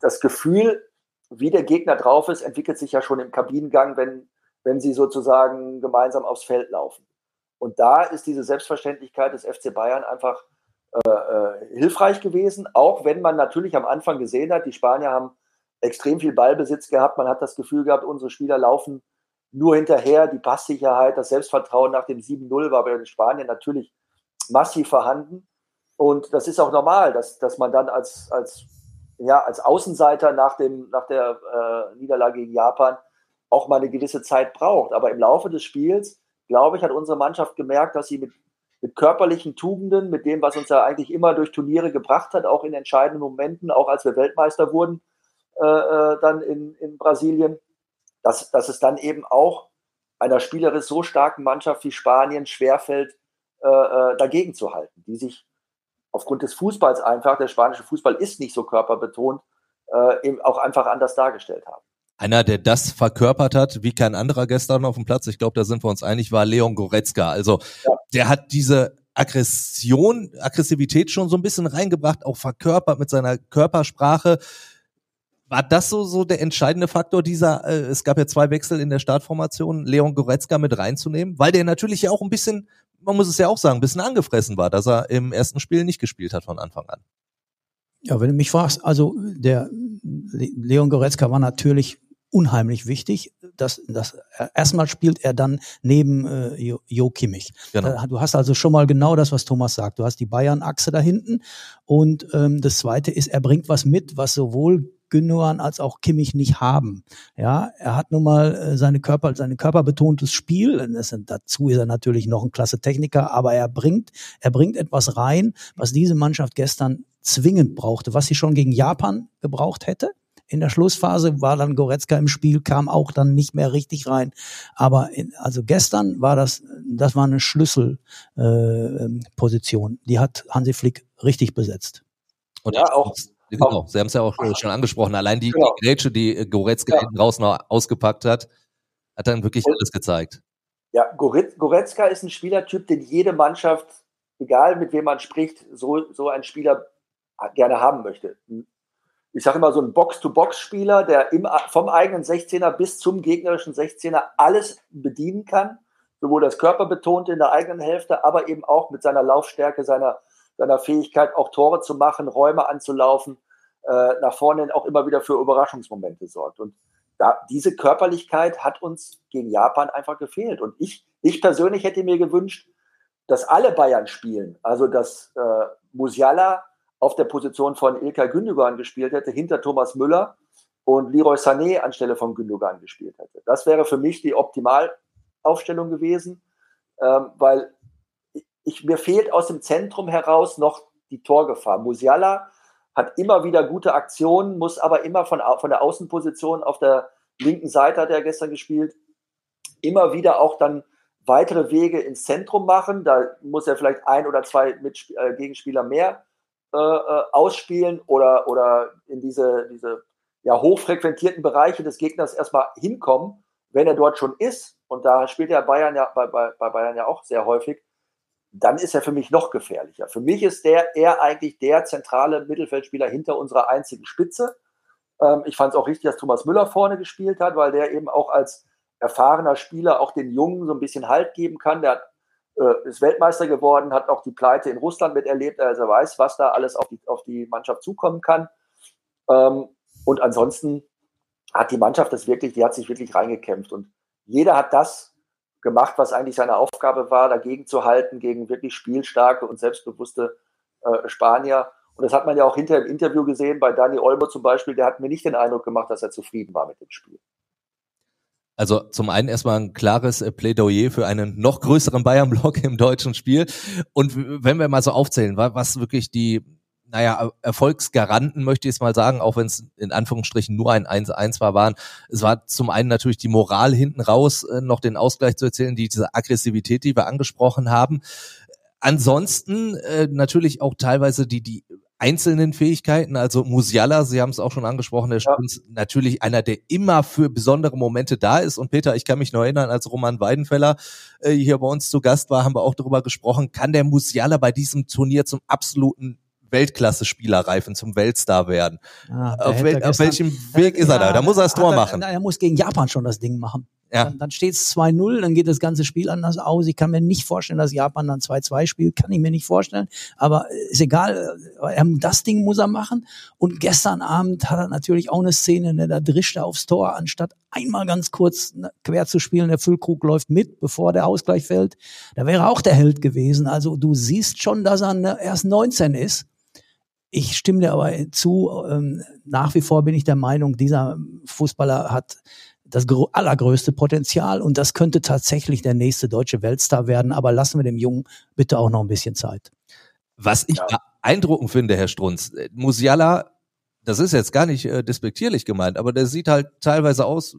das Gefühl, wie der Gegner drauf ist, entwickelt sich ja schon im Kabinengang, wenn, wenn sie sozusagen gemeinsam aufs Feld laufen. Und da ist diese Selbstverständlichkeit des FC Bayern einfach äh, äh, hilfreich gewesen, auch wenn man natürlich am Anfang gesehen hat, die Spanier haben extrem viel Ballbesitz gehabt. Man hat das Gefühl gehabt, unsere Spieler laufen nur hinterher. Die Passsicherheit, das Selbstvertrauen nach dem 7-0 war bei den Spaniern natürlich massiv vorhanden. Und das ist auch normal, dass, dass man dann als, als, ja, als Außenseiter nach, dem, nach der äh, Niederlage gegen Japan auch mal eine gewisse Zeit braucht. Aber im Laufe des Spiels glaube ich, hat unsere Mannschaft gemerkt, dass sie mit, mit körperlichen Tugenden, mit dem, was uns ja eigentlich immer durch Turniere gebracht hat, auch in entscheidenden Momenten, auch als wir Weltmeister wurden, äh, äh dann in, in Brasilien, dass, dass es dann eben auch einer spielerisch so starken Mannschaft wie Spanien schwerfällt, äh, äh, dagegen zu halten, die sich aufgrund des Fußballs einfach, der spanische Fußball ist nicht so körperbetont, äh, eben auch einfach anders dargestellt haben. Einer, der das verkörpert hat, wie kein anderer gestern auf dem Platz, ich glaube, da sind wir uns einig, war Leon Goretzka. Also ja. der hat diese Aggression, Aggressivität schon so ein bisschen reingebracht, auch verkörpert mit seiner Körpersprache. War das so, so der entscheidende Faktor dieser, äh, es gab ja zwei Wechsel in der Startformation, Leon Goretzka mit reinzunehmen, weil der natürlich ja auch ein bisschen, man muss es ja auch sagen, ein bisschen angefressen war, dass er im ersten Spiel nicht gespielt hat von Anfang an. Ja, wenn du mich fragst, also der Leon Goretzka war natürlich unheimlich wichtig. Das, das erstmal spielt er dann neben äh, Jo, jo Kimmich. Genau. Du hast also schon mal genau das, was Thomas sagt. Du hast die Bayern-Achse da hinten und ähm, das Zweite ist, er bringt was mit, was sowohl Gündogan als auch Kimmich nicht haben. Ja, er hat nun mal äh, seine Körper, seine körperbetontes Spiel. Das, dazu ist er natürlich noch ein klasse Techniker, aber er bringt, er bringt etwas rein, was diese Mannschaft gestern zwingend brauchte, was sie schon gegen Japan gebraucht hätte. In der Schlussphase war dann Goretzka im Spiel, kam auch dann nicht mehr richtig rein. Aber in, also gestern war das, das war eine Schlüsselposition. Äh, die hat Hansi Flick richtig besetzt. Und ja, auch. Genau, Sie haben es ja auch schon angesprochen. Allein die, genau. die Grätsche, die Goretzka ja. draußen noch ausgepackt hat, hat dann wirklich alles gezeigt. Ja, Goretzka ist ein Spielertyp, den jede Mannschaft, egal mit wem man spricht, so, so ein Spieler gerne haben möchte ich sage immer so ein Box-to-Box-Spieler, der im, vom eigenen 16er bis zum gegnerischen 16er alles bedienen kann, sowohl das Körperbetonte in der eigenen Hälfte, aber eben auch mit seiner Laufstärke, seiner, seiner Fähigkeit, auch Tore zu machen, Räume anzulaufen, äh, nach vorne auch immer wieder für Überraschungsmomente sorgt. Und da, diese Körperlichkeit hat uns gegen Japan einfach gefehlt. Und ich, ich persönlich hätte mir gewünscht, dass alle Bayern spielen. Also dass äh, Musiala auf der Position von Ilkay Gündogan gespielt hätte, hinter Thomas Müller und Leroy Sané anstelle von Gündogan gespielt hätte. Das wäre für mich die Optimalaufstellung gewesen, ähm, weil ich, mir fehlt aus dem Zentrum heraus noch die Torgefahr. Musiala hat immer wieder gute Aktionen, muss aber immer von, von der Außenposition auf der linken Seite, hat er gestern gespielt, immer wieder auch dann weitere Wege ins Zentrum machen. Da muss er vielleicht ein oder zwei Mitspie äh, Gegenspieler mehr äh, äh, ausspielen oder, oder in diese, diese ja, hochfrequentierten Bereiche des Gegners erstmal hinkommen, wenn er dort schon ist. Und da spielt er Bayern ja bei, bei, bei Bayern ja auch sehr häufig. Dann ist er für mich noch gefährlicher. Für mich ist der eher eigentlich der zentrale Mittelfeldspieler hinter unserer einzigen Spitze. Ähm, ich fand es auch richtig, dass Thomas Müller vorne gespielt hat, weil der eben auch als erfahrener Spieler auch den Jungen so ein bisschen Halt geben kann. Der hat, ist Weltmeister geworden, hat auch die Pleite in Russland miterlebt, also er weiß, was da alles auf die, auf die Mannschaft zukommen kann. Ähm, und ansonsten hat die Mannschaft das wirklich, die hat sich wirklich reingekämpft. Und jeder hat das gemacht, was eigentlich seine Aufgabe war, dagegen zu halten, gegen wirklich spielstarke und selbstbewusste äh, Spanier. Und das hat man ja auch hinter im Interview gesehen, bei Dani Olmo zum Beispiel, der hat mir nicht den Eindruck gemacht, dass er zufrieden war mit dem Spiel. Also zum einen erstmal ein klares äh, Plädoyer für einen noch größeren Bayern-Block im deutschen Spiel. Und wenn wir mal so aufzählen, was wirklich die, naja, Erfolgsgaranten, möchte ich es mal sagen, auch wenn es in Anführungsstrichen nur ein 1-1 war, waren, es war zum einen natürlich die Moral hinten raus, äh, noch den Ausgleich zu erzählen, die, diese Aggressivität, die wir angesprochen haben. Ansonsten äh, natürlich auch teilweise die, die einzelnen Fähigkeiten. Also Musiala, Sie haben es auch schon angesprochen, der ja. ist natürlich einer, der immer für besondere Momente da ist. Und Peter, ich kann mich noch erinnern, als Roman Weidenfeller äh, hier bei uns zu Gast war, haben wir auch darüber gesprochen, kann der Musiala bei diesem Turnier zum absoluten Weltklasse-Spieler reifen, zum Weltstar werden. Ah, auf, wel auf, welchem Weg ist er da? Da muss er das Tor machen. Er, er muss gegen Japan schon das Ding machen. Ja. Dann, dann steht es 2-0, dann geht das ganze Spiel anders aus. Ich kann mir nicht vorstellen, dass Japan dann 2-2 spielt, kann ich mir nicht vorstellen. Aber ist egal, das Ding muss er machen. Und gestern Abend hat er natürlich auch eine Szene, ne, da drischt er aufs Tor, anstatt einmal ganz kurz ne, quer zu spielen. Der Füllkrug läuft mit, bevor der Ausgleich fällt. Da wäre auch der Held gewesen. Also du siehst schon, dass er ne, erst 19 ist. Ich stimme dir aber zu, ähm, nach wie vor bin ich der Meinung, dieser Fußballer hat das allergrößte Potenzial und das könnte tatsächlich der nächste deutsche Weltstar werden. Aber lassen wir dem Jungen bitte auch noch ein bisschen Zeit. Was ich ja. beeindruckend finde, Herr Strunz, äh, Musiala, das ist jetzt gar nicht äh, despektierlich gemeint, aber der sieht halt teilweise aus,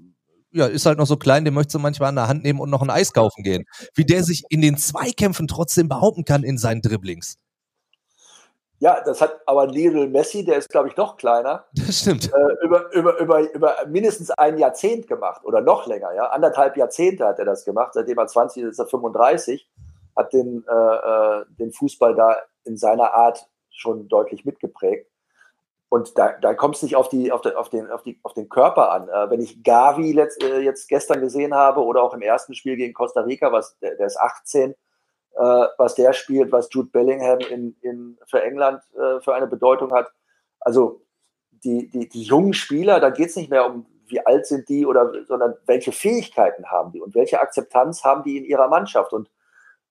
ja, ist halt noch so klein, den möchtest du manchmal an der Hand nehmen und noch ein Eis kaufen gehen. Wie der sich in den Zweikämpfen trotzdem behaupten kann in seinen Dribblings. Ja, das hat aber Lionel Messi, der ist, glaube ich, noch kleiner. Das stimmt. Äh, über, über, über, über mindestens ein Jahrzehnt gemacht oder noch länger, ja. Anderthalb Jahrzehnte hat er das gemacht, seitdem er 20 ist, ist er 35, hat den, äh, äh, den Fußball da in seiner Art schon deutlich mitgeprägt. Und da, da kommt es nicht auf, die, auf, den, auf, den, auf, die, auf den Körper an. Äh, wenn ich Gavi letzt, äh, jetzt gestern gesehen habe oder auch im ersten Spiel gegen Costa Rica, was, der, der ist 18, äh, was der spielt, was Jude Bellingham in, in, für England äh, für eine Bedeutung hat. Also die, die, die jungen Spieler, da geht es nicht mehr um, wie alt sind die, oder, sondern welche Fähigkeiten haben die und welche Akzeptanz haben die in ihrer Mannschaft. Und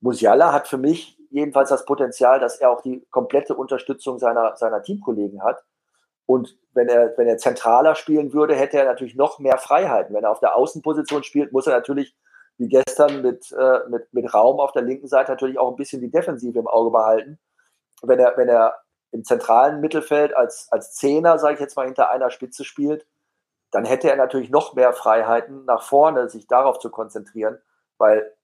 Musiala hat für mich jedenfalls das Potenzial, dass er auch die komplette Unterstützung seiner, seiner Teamkollegen hat. Und wenn er, wenn er zentraler spielen würde, hätte er natürlich noch mehr Freiheiten. Wenn er auf der Außenposition spielt, muss er natürlich wie gestern mit, äh, mit, mit Raum auf der linken Seite natürlich auch ein bisschen die Defensive im Auge behalten. Wenn er, wenn er im zentralen Mittelfeld als, als Zehner, sage ich jetzt mal, hinter einer Spitze spielt, dann hätte er natürlich noch mehr Freiheiten nach vorne, sich darauf zu konzentrieren, weil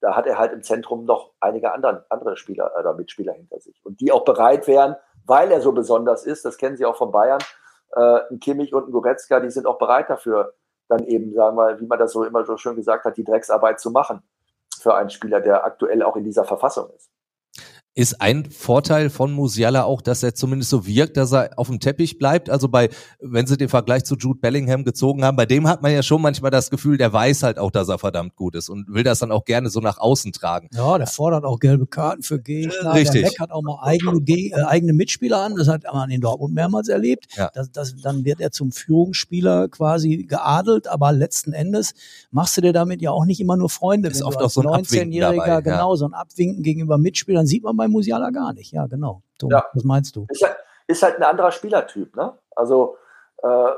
da hat er halt im Zentrum noch einige anderen, andere Spieler oder Mitspieler hinter sich. Und die auch bereit wären, weil er so besonders ist, das kennen Sie auch von Bayern, äh, ein Kimmich und ein Goretzka, die sind auch bereit dafür, dann eben, sagen wir mal, wie man das so immer so schön gesagt hat, die Drecksarbeit zu machen für einen Spieler, der aktuell auch in dieser Verfassung ist. Ist ein Vorteil von Musiala auch, dass er zumindest so wirkt, dass er auf dem Teppich bleibt. Also bei, wenn sie den Vergleich zu Jude Bellingham gezogen haben, bei dem hat man ja schon manchmal das Gefühl, der weiß halt auch, dass er verdammt gut ist und will das dann auch gerne so nach außen tragen. Ja, der fordert auch gelbe Karten für Gegner. Richtig. Der meckert auch mal eigene, äh, eigene Mitspieler an. Das hat man in Dortmund mehrmals erlebt. Ja. Das, das, dann wird er zum Führungsspieler quasi geadelt, aber letzten Endes machst du dir damit ja auch nicht immer nur Freunde. Ist oft auch so ein 19-Jähriger, genau, so ein Abwinken gegenüber Mitspielern sieht man bei bei Musiala gar nicht. Ja, genau. Tom, ja. Was meinst du? Ist halt, ist halt ein anderer Spielertyp. Ne? Also äh,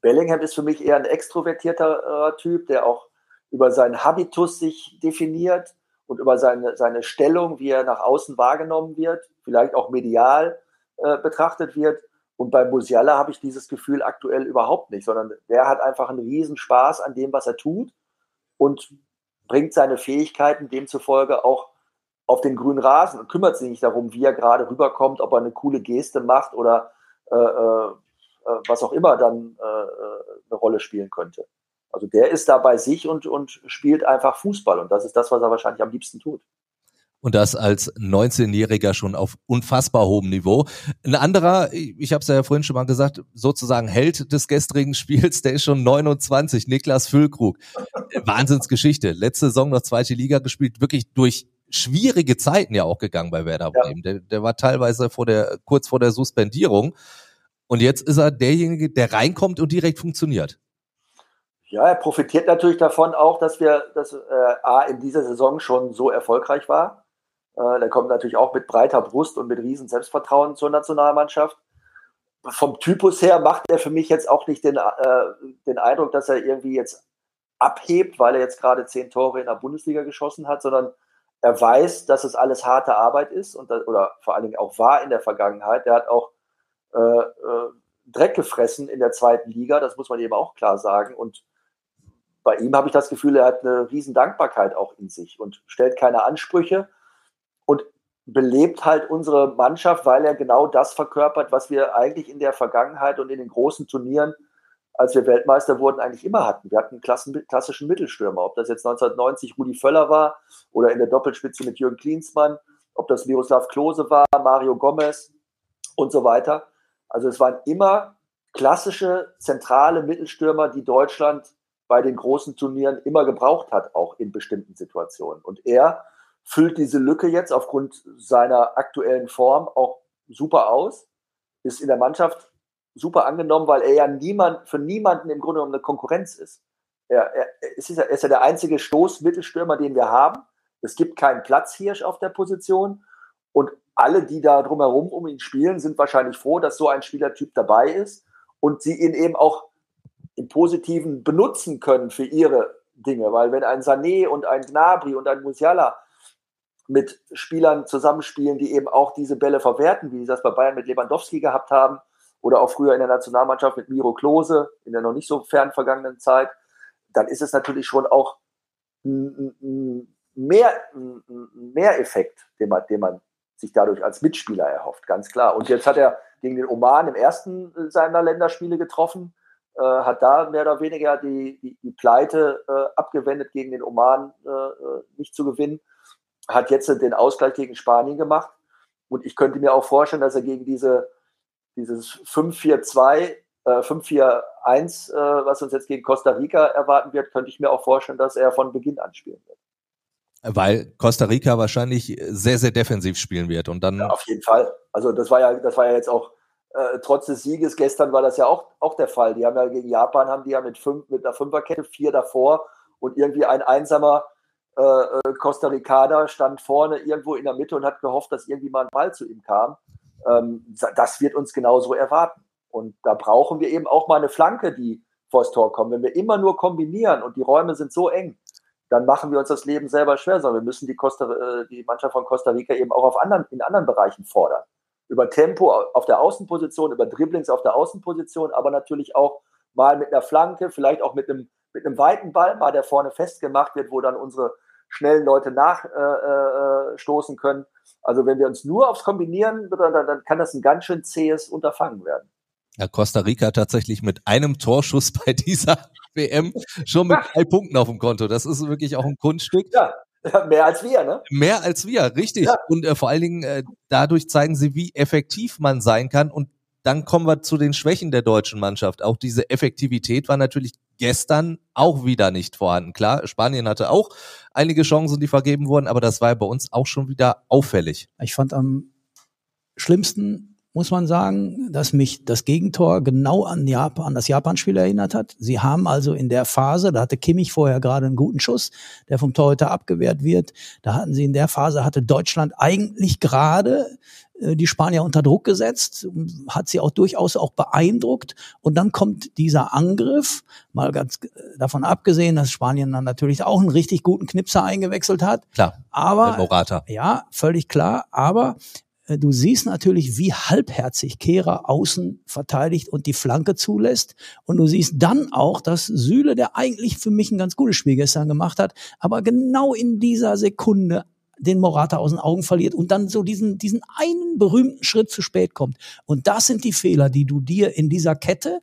Bellingham ist für mich eher ein extrovertierter äh, Typ, der auch über seinen Habitus sich definiert und über seine, seine Stellung, wie er nach außen wahrgenommen wird, vielleicht auch medial äh, betrachtet wird. Und bei Musiala habe ich dieses Gefühl aktuell überhaupt nicht, sondern der hat einfach einen riesen Spaß an dem, was er tut und bringt seine Fähigkeiten demzufolge auch auf den grünen Rasen und kümmert sich nicht darum, wie er gerade rüberkommt, ob er eine coole Geste macht oder äh, äh, äh was auch immer dann äh, äh, eine Rolle spielen könnte. Also der ist da bei sich und, und spielt einfach Fußball und das ist das, was er wahrscheinlich am liebsten tut und das als 19-Jähriger schon auf unfassbar hohem Niveau. Ein anderer, ich habe es ja vorhin schon mal gesagt, sozusagen Held des gestrigen Spiels, der ist schon 29, Niklas Füllkrug. Wahnsinnsgeschichte. Letzte Saison noch zweite Liga gespielt, wirklich durch schwierige Zeiten ja auch gegangen bei Werder Bremen. Ja. Der, der war teilweise vor der, kurz vor der Suspendierung. Und jetzt ist er derjenige, der reinkommt und direkt funktioniert. Ja, er profitiert natürlich davon auch, dass wir, dass äh, A in dieser Saison schon so erfolgreich war äh, der kommt natürlich auch mit breiter Brust und mit riesen Selbstvertrauen zur Nationalmannschaft. Vom Typus her macht er für mich jetzt auch nicht den, äh, den Eindruck, dass er irgendwie jetzt abhebt, weil er jetzt gerade zehn Tore in der Bundesliga geschossen hat, sondern er weiß, dass es alles harte Arbeit ist und das, oder vor allen Dingen auch war in der Vergangenheit. Er hat auch äh, äh, Dreck gefressen in der zweiten Liga, das muss man eben auch klar sagen. Und bei ihm habe ich das Gefühl, er hat eine riesen Dankbarkeit auch in sich und stellt keine Ansprüche, und belebt halt unsere Mannschaft, weil er genau das verkörpert, was wir eigentlich in der Vergangenheit und in den großen Turnieren, als wir Weltmeister wurden, eigentlich immer hatten. Wir hatten einen klassischen Mittelstürmer, ob das jetzt 1990 Rudi Völler war oder in der Doppelspitze mit Jürgen Klinsmann, ob das Miroslav Klose war, Mario Gomez und so weiter. Also es waren immer klassische zentrale Mittelstürmer, die Deutschland bei den großen Turnieren immer gebraucht hat, auch in bestimmten Situationen. Und er füllt diese Lücke jetzt aufgrund seiner aktuellen Form auch super aus, ist in der Mannschaft super angenommen, weil er ja niemand, für niemanden im Grunde genommen eine Konkurrenz ist. Er, er, ist, ja, er ist ja der einzige Stoßmittelstürmer, den wir haben. Es gibt keinen Platzhirsch auf der Position und alle, die da drumherum um ihn spielen, sind wahrscheinlich froh, dass so ein Spielertyp dabei ist und sie ihn eben auch im Positiven benutzen können für ihre Dinge, weil wenn ein Sané und ein Gnabry und ein Musiala mit Spielern zusammenspielen, die eben auch diese Bälle verwerten, wie sie das bei Bayern mit Lewandowski gehabt haben oder auch früher in der Nationalmannschaft mit Miro Klose in der noch nicht so fern vergangenen Zeit, dann ist es natürlich schon auch mehr, mehr Effekt, den man, den man sich dadurch als Mitspieler erhofft, ganz klar. Und jetzt hat er gegen den Oman im ersten seiner Länderspiele getroffen, äh, hat da mehr oder weniger die, die, die Pleite äh, abgewendet, gegen den Oman äh, äh nicht zu gewinnen hat jetzt den Ausgleich gegen Spanien gemacht. Und ich könnte mir auch vorstellen, dass er gegen diese, dieses 5-4-2, äh, 5-4-1, äh, was uns jetzt gegen Costa Rica erwarten wird, könnte ich mir auch vorstellen, dass er von Beginn an spielen wird. Weil Costa Rica wahrscheinlich sehr, sehr defensiv spielen wird und dann. Ja, auf jeden Fall. Also das war ja, das war ja jetzt auch äh, trotz des Sieges gestern war das ja auch, auch der Fall. Die haben ja gegen Japan haben die ja mit fünf, mit einer Fünferkette, vier davor und irgendwie ein einsamer äh, äh, Costa Rica stand vorne irgendwo in der Mitte und hat gehofft, dass irgendwie mal ein Ball zu ihm kam. Ähm, das wird uns genauso erwarten. Und da brauchen wir eben auch mal eine Flanke, die vors Tor kommt. Wenn wir immer nur kombinieren und die Räume sind so eng, dann machen wir uns das Leben selber schwer, sondern wir müssen die, Costa, äh, die Mannschaft von Costa Rica eben auch auf anderen, in anderen Bereichen fordern. Über Tempo auf der Außenposition, über Dribblings auf der Außenposition, aber natürlich auch mal mit einer Flanke, vielleicht auch mit einem, mit einem weiten Ball, mal der vorne festgemacht wird, wo dann unsere schnellen Leute nachstoßen äh, äh, können. Also wenn wir uns nur aufs Kombinieren, dann, dann kann das ein ganz schön zähes Unterfangen werden. Ja, Costa Rica tatsächlich mit einem Torschuss bei dieser WM schon mit drei Punkten auf dem Konto. Das ist wirklich auch ein Kunststück. Ja. Mehr als wir, ne? Mehr als wir, richtig. Ja. Und äh, vor allen Dingen äh, dadurch zeigen sie, wie effektiv man sein kann. Und dann kommen wir zu den Schwächen der deutschen Mannschaft. Auch diese Effektivität war natürlich gestern auch wieder nicht vorhanden. Klar, Spanien hatte auch einige Chancen, die vergeben wurden, aber das war bei uns auch schon wieder auffällig. Ich fand am schlimmsten muss man sagen, dass mich das Gegentor genau an Japan, an das Japan-Spiel erinnert hat. Sie haben also in der Phase, da hatte Kimmich vorher gerade einen guten Schuss, der vom Torhüter abgewehrt wird. Da hatten sie in der Phase, hatte Deutschland eigentlich gerade die Spanier unter Druck gesetzt, hat sie auch durchaus auch beeindruckt. Und dann kommt dieser Angriff, mal ganz äh, davon abgesehen, dass Spanien dann natürlich auch einen richtig guten Knipser eingewechselt hat. Klar. Aber, ja, völlig klar. Aber äh, du siehst natürlich, wie halbherzig Kehrer außen verteidigt und die Flanke zulässt. Und du siehst dann auch, dass Süle, der eigentlich für mich ein ganz gutes Spiel gestern gemacht hat, aber genau in dieser Sekunde den Morata aus den Augen verliert und dann so diesen, diesen einen berühmten Schritt zu spät kommt. Und das sind die Fehler, die du dir in dieser Kette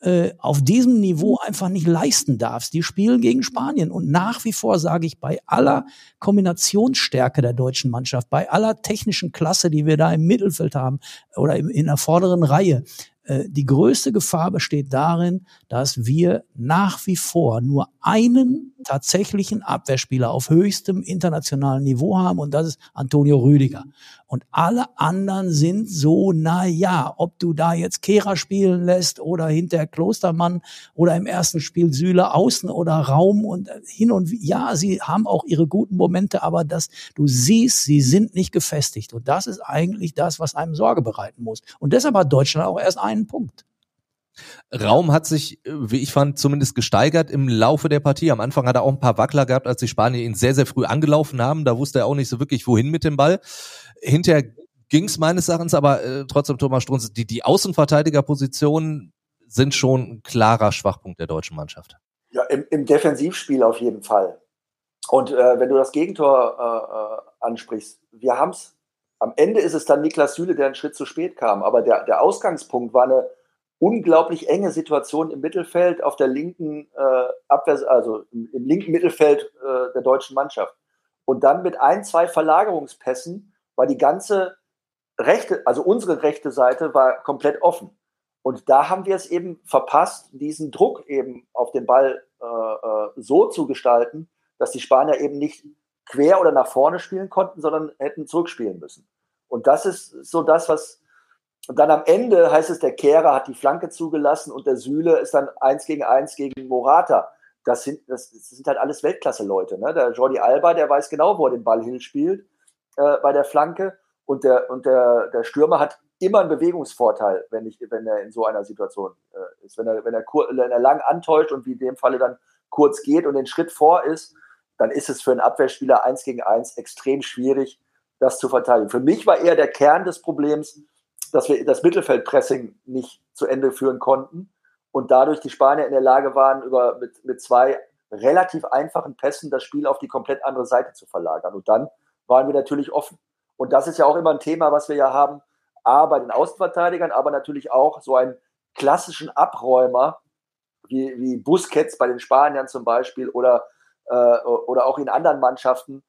äh, auf diesem Niveau einfach nicht leisten darfst. Die spielen gegen Spanien und nach wie vor sage ich bei aller Kombinationsstärke der deutschen Mannschaft, bei aller technischen Klasse, die wir da im Mittelfeld haben oder in der vorderen Reihe, die größte Gefahr besteht darin, dass wir nach wie vor nur einen tatsächlichen Abwehrspieler auf höchstem internationalen Niveau haben und das ist Antonio Rüdiger. Und alle anderen sind so, na ja, ob du da jetzt Kehrer spielen lässt oder hinter Klostermann oder im ersten Spiel Süle außen oder Raum und hin und ja, sie haben auch ihre guten Momente, aber das, du siehst, sie sind nicht gefestigt. Und das ist eigentlich das, was einem Sorge bereiten muss. Und deshalb hat Deutschland auch erst einen Punkt. Raum hat sich, wie ich fand, zumindest gesteigert im Laufe der Partie. Am Anfang hat er auch ein paar Wackler gehabt, als die Spanier ihn sehr, sehr früh angelaufen haben. Da wusste er auch nicht so wirklich, wohin mit dem Ball. Hinterher ging es meines Erachtens, aber äh, trotzdem Thomas Strunz, die, die Außenverteidigerpositionen sind schon ein klarer Schwachpunkt der deutschen Mannschaft. Ja, im, im Defensivspiel auf jeden Fall. Und äh, wenn du das Gegentor äh, äh ansprichst, wir haben es, am Ende ist es dann Niklas Süle, der einen Schritt zu spät kam, aber der, der Ausgangspunkt war eine unglaublich enge Situation im Mittelfeld auf der linken äh, Abwehr, also im, im linken Mittelfeld äh, der deutschen Mannschaft. Und dann mit ein, zwei Verlagerungspässen war die ganze rechte, also unsere rechte Seite war komplett offen. Und da haben wir es eben verpasst, diesen Druck eben auf den Ball äh, äh so zu gestalten, dass die Spanier eben nicht quer oder nach vorne spielen konnten, sondern hätten zurückspielen müssen. Und das ist so das, was, dann am Ende heißt es, der Kehrer hat die Flanke zugelassen und der Süle ist dann eins gegen eins gegen Morata. Das sind, das, sind halt alles Weltklasse-Leute. Ne? Der Jordi Alba, der weiß genau, wo er den Ball hinspielt äh, bei der Flanke. Und der, und der, der Stürmer hat immer einen Bewegungsvorteil, wenn, ich, wenn er in so einer Situation äh, ist. Wenn er, wenn, er wenn er lang antäuscht und wie in dem Falle dann kurz geht und den Schritt vor ist, dann ist es für einen Abwehrspieler eins gegen eins extrem schwierig, das zu verteidigen. Für mich war eher der Kern des Problems, dass wir das Mittelfeldpressing nicht zu Ende führen konnten und dadurch die Spanier in der Lage waren, über, mit, mit zwei relativ einfachen Pässen das Spiel auf die komplett andere Seite zu verlagern. Und dann waren wir natürlich offen. Und das ist ja auch immer ein Thema, was wir ja haben, A, bei den Außenverteidigern, aber natürlich auch so einen klassischen Abräumer, wie, wie Busquets bei den Spaniern zum Beispiel oder, äh, oder auch in anderen Mannschaften,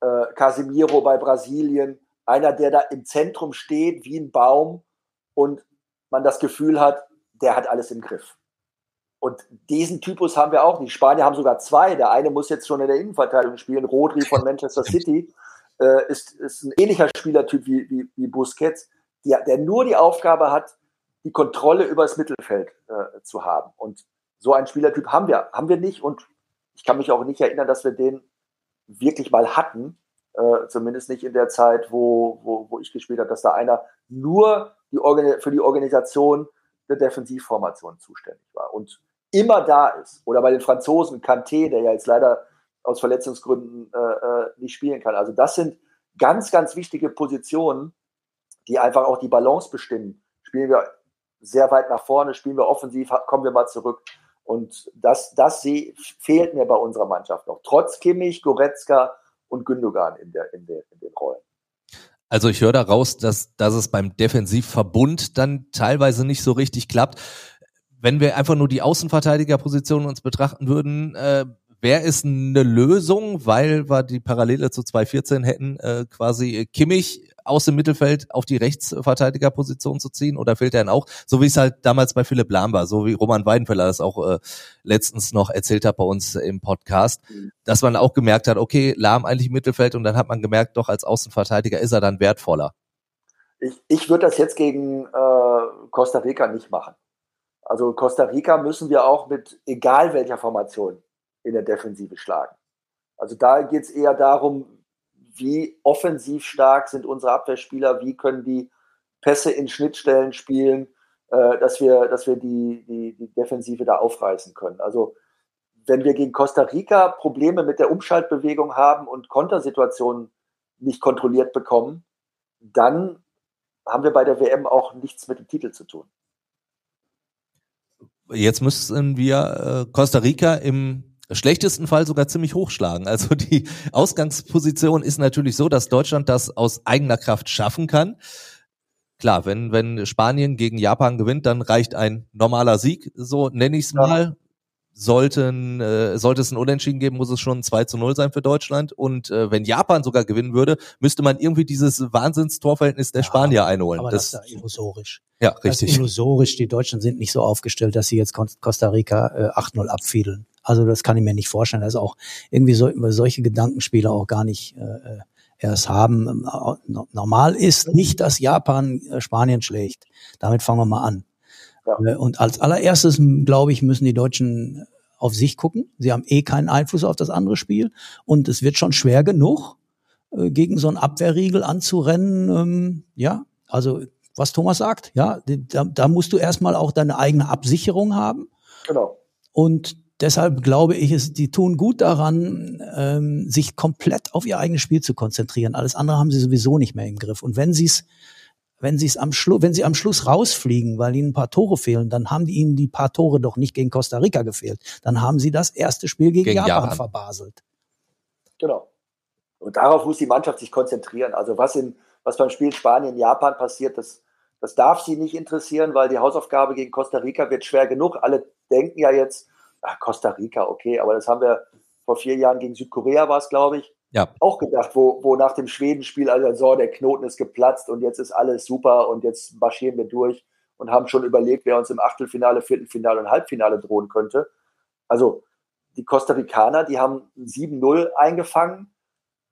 äh, Casemiro bei Brasilien, einer, der da im Zentrum steht wie ein Baum und man das Gefühl hat, der hat alles im Griff. Und diesen Typus haben wir auch. Die Spanier haben sogar zwei. Der eine muss jetzt schon in der Innenverteidigung spielen. Rodri von Manchester City äh, ist, ist ein ähnlicher Spielertyp wie, wie, wie Busquets, die, der nur die Aufgabe hat, die Kontrolle über das Mittelfeld äh, zu haben. Und so einen Spielertyp haben wir, haben wir nicht. Und ich kann mich auch nicht erinnern, dass wir den wirklich mal hatten. Äh, zumindest nicht in der Zeit, wo, wo, wo ich gespielt habe, dass da einer nur die für die Organisation der Defensivformation zuständig war und immer da ist. Oder bei den Franzosen Kanté, der ja jetzt leider aus Verletzungsgründen äh, äh, nicht spielen kann. Also das sind ganz, ganz wichtige Positionen, die einfach auch die Balance bestimmen. Spielen wir sehr weit nach vorne, spielen wir offensiv, kommen wir mal zurück. Und das, das fehlt mir bei unserer Mannschaft noch. Trotz Kimmich, Goretzka und Gündogan in, der, in, der, in den Rollen. Also ich höre daraus, dass, dass es beim Defensivverbund dann teilweise nicht so richtig klappt. Wenn wir einfach nur die Außenverteidigerposition uns betrachten würden, äh, wäre es eine Lösung, weil wir die Parallele zu 2014 hätten, äh, quasi Kimmich aus dem Mittelfeld auf die Rechtsverteidigerposition zu ziehen oder fehlt er dann auch, so wie es halt damals bei Philipp Lahm war, so wie Roman Weidenfeller das auch äh, letztens noch erzählt hat bei uns im Podcast, mhm. dass man auch gemerkt hat, okay, Lahm eigentlich im Mittelfeld und dann hat man gemerkt, doch als Außenverteidiger ist er dann wertvoller. Ich, ich würde das jetzt gegen äh, Costa Rica nicht machen. Also Costa Rica müssen wir auch mit egal welcher Formation in der Defensive schlagen. Also da geht es eher darum, wie offensiv stark sind unsere Abwehrspieler, wie können die Pässe in Schnittstellen spielen, äh, dass wir, dass wir die, die, die Defensive da aufreißen können. Also wenn wir gegen Costa Rica Probleme mit der Umschaltbewegung haben und Kontersituationen nicht kontrolliert bekommen, dann haben wir bei der WM auch nichts mit dem Titel zu tun. Jetzt müssen wir äh, Costa Rica im schlechtesten Fall sogar ziemlich hochschlagen. Also die Ausgangsposition ist natürlich so, dass Deutschland das aus eigener Kraft schaffen kann. Klar, wenn, wenn Spanien gegen Japan gewinnt, dann reicht ein normaler Sieg, so nenne ich es mal sollten, äh, sollte es ein Unentschieden geben, muss es schon 2 zu 0 sein für Deutschland. Und äh, wenn Japan sogar gewinnen würde, müsste man irgendwie dieses Wahnsinnstorverhältnis der ja, Spanier einholen. Aber das, das ist ja illusorisch. Ja, richtig. Das ist illusorisch. Die Deutschen sind nicht so aufgestellt, dass sie jetzt Costa Rica äh, 8-0 abfiedeln. Also das kann ich mir nicht vorstellen. Also auch irgendwie so, solche Gedankenspiele auch gar nicht äh, erst haben. Normal ist nicht, dass Japan äh, Spanien schlägt. Damit fangen wir mal an. Ja. Äh, und als allererstes, glaube ich, müssen die Deutschen auf sich gucken. Sie haben eh keinen Einfluss auf das andere Spiel. Und es wird schon schwer genug, äh, gegen so einen Abwehrriegel anzurennen. Ähm, ja, also was Thomas sagt, ja, da, da musst du erstmal auch deine eigene Absicherung haben. Genau. Und deshalb glaube ich, es, die tun gut daran, ähm, sich komplett auf ihr eigenes Spiel zu konzentrieren. Alles andere haben sie sowieso nicht mehr im Griff. Und wenn sie es wenn sie es am Schluss, wenn sie am Schluss rausfliegen, weil ihnen ein paar Tore fehlen, dann haben die ihnen die paar Tore doch nicht gegen Costa Rica gefehlt. Dann haben sie das erste Spiel gegen, gegen Japan, Japan, verbaselt. Genau. Und darauf muss die Mannschaft sich konzentrieren. Also was in, was beim Spiel Spanien-Japan passiert, das, das darf sie nicht interessieren, weil die Hausaufgabe gegen Costa Rica wird schwer genug. Alle denken ja jetzt, ach, Costa Rica, okay, aber das haben wir vor vier Jahren gegen Südkorea war es, glaube ich, ja. auch gedacht, wo, wo nach dem Schwedenspiel also so, der Knoten ist geplatzt und jetzt ist alles super und jetzt marschieren wir durch und haben schon überlegt, wer uns im Achtelfinale, Viertelfinale und Halbfinale drohen könnte. Also die Costa Ricaner, die haben 7-0 eingefangen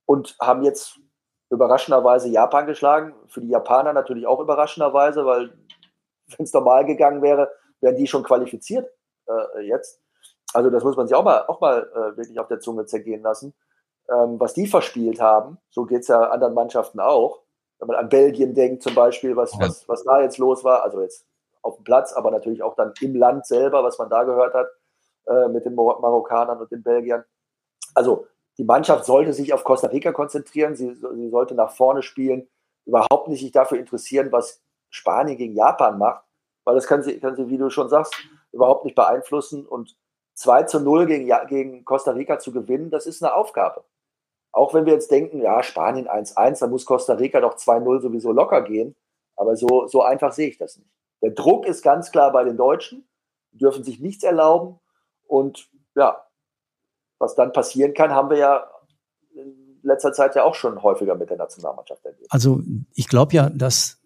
und haben jetzt überraschenderweise Japan geschlagen. Für die Japaner natürlich auch überraschenderweise, weil wenn es normal gegangen wäre, wären die schon qualifiziert äh, jetzt. Also das muss man sich auch mal, auch mal äh, wirklich auf der Zunge zergehen lassen ähm, was die verspielt haben. So geht es ja anderen Mannschaften auch. Wenn man an Belgien denkt zum Beispiel, was, was, was da jetzt los war, also jetzt auf dem Platz, aber natürlich auch dann im Land selber, was man da gehört hat äh, mit den Marokkanern und den Belgiern. Also die Mannschaft sollte sich auf Costa Rica konzentrieren, sie, sie sollte nach vorne spielen, überhaupt nicht sich dafür interessieren, was Spanien gegen Japan macht, weil das kann sie, kann sie, wie du schon sagst, überhaupt nicht beeinflussen. Und 2 zu 0 gegen, gegen Costa Rica zu gewinnen, das ist eine Aufgabe. Auch wenn wir jetzt denken, ja, Spanien 1-1, dann muss Costa Rica doch 2-0 sowieso locker gehen. Aber so, so einfach sehe ich das nicht. Der Druck ist ganz klar bei den Deutschen, die dürfen sich nichts erlauben. Und ja, was dann passieren kann, haben wir ja in letzter Zeit ja auch schon häufiger mit der Nationalmannschaft erlebt. Also ich glaube ja, dass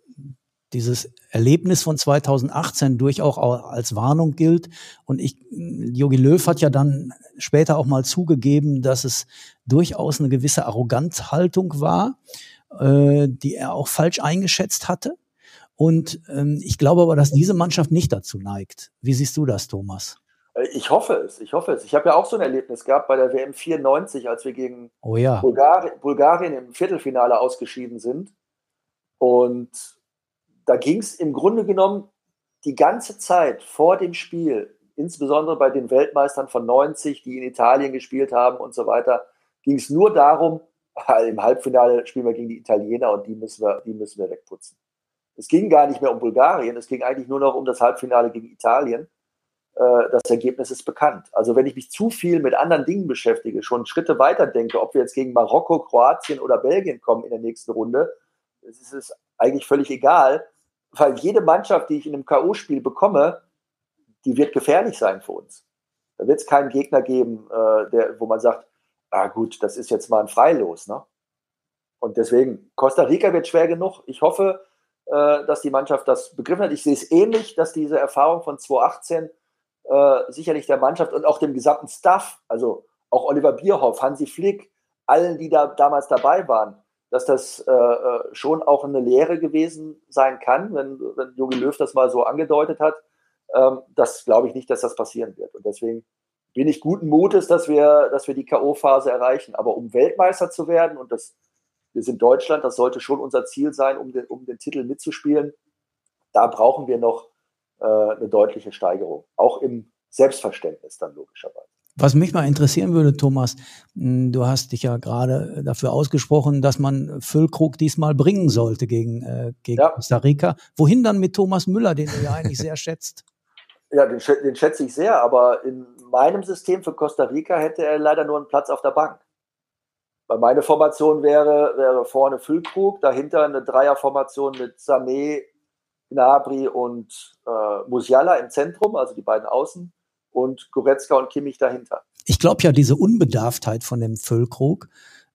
dieses Erlebnis von 2018 durchaus als Warnung gilt. Und ich, Jogi Löw hat ja dann später auch mal zugegeben, dass es durchaus eine gewisse Arroganzhaltung war, äh, die er auch falsch eingeschätzt hatte. Und ähm, ich glaube aber, dass diese Mannschaft nicht dazu neigt. Wie siehst du das, Thomas? Äh, ich hoffe es, ich hoffe es. Ich habe ja auch so ein Erlebnis gehabt bei der WM 94, als wir gegen oh ja. Bulgarien, Bulgarien im Viertelfinale ausgeschieden sind. Und da ging es im Grunde genommen die ganze Zeit vor dem Spiel, insbesondere bei den Weltmeistern von 90, die in Italien gespielt haben und so weiter, ging es nur darum, im Halbfinale spielen wir gegen die Italiener und die müssen wir, die müssen wir wegputzen. Es ging gar nicht mehr um Bulgarien, es ging eigentlich nur noch um das Halbfinale gegen Italien. Äh, das Ergebnis ist bekannt. Also wenn ich mich zu viel mit anderen Dingen beschäftige, schon Schritte weiter denke, ob wir jetzt gegen Marokko, Kroatien oder Belgien kommen in der nächsten Runde, es ist eigentlich völlig egal, weil jede Mannschaft, die ich in einem K.O.-Spiel bekomme, die wird gefährlich sein für uns. Da wird es keinen Gegner geben, äh, der, wo man sagt, ah gut, das ist jetzt mal ein Freilos. Ne? Und deswegen, Costa Rica wird schwer genug. Ich hoffe, äh, dass die Mannschaft das begriffen hat. Ich sehe es ähnlich, dass diese Erfahrung von 2018 äh, sicherlich der Mannschaft und auch dem gesamten Staff, also auch Oliver Bierhoff, Hansi Flick, allen, die da damals dabei waren, dass das äh, äh, schon auch eine Lehre gewesen sein kann, wenn, wenn Jogi Löw das mal so angedeutet hat. Ähm, das glaube ich nicht, dass das passieren wird. Und deswegen bin ich guten Mutes, dass wir, dass wir die K.O.-Phase erreichen. Aber um Weltmeister zu werden, und das, wir sind Deutschland, das sollte schon unser Ziel sein, um den, um den Titel mitzuspielen, da brauchen wir noch äh, eine deutliche Steigerung. Auch im Selbstverständnis dann logischerweise. Was mich mal interessieren würde, Thomas, hm, du hast dich ja gerade dafür ausgesprochen, dass man Füllkrug diesmal bringen sollte gegen, äh, gegen ja. Costa Rica. Wohin dann mit Thomas Müller, den du ja eigentlich sehr schätzt? Ja, den, den schätze ich sehr, aber in meinem System für Costa Rica hätte er leider nur einen Platz auf der Bank. Weil meine Formation wäre, wäre vorne Füllkrug, dahinter eine Dreierformation mit Sané, Gnabry und äh, Musiala im Zentrum, also die beiden Außen und Goretzka und Kimmich dahinter. Ich glaube ja, diese Unbedarftheit von dem Füllkrug,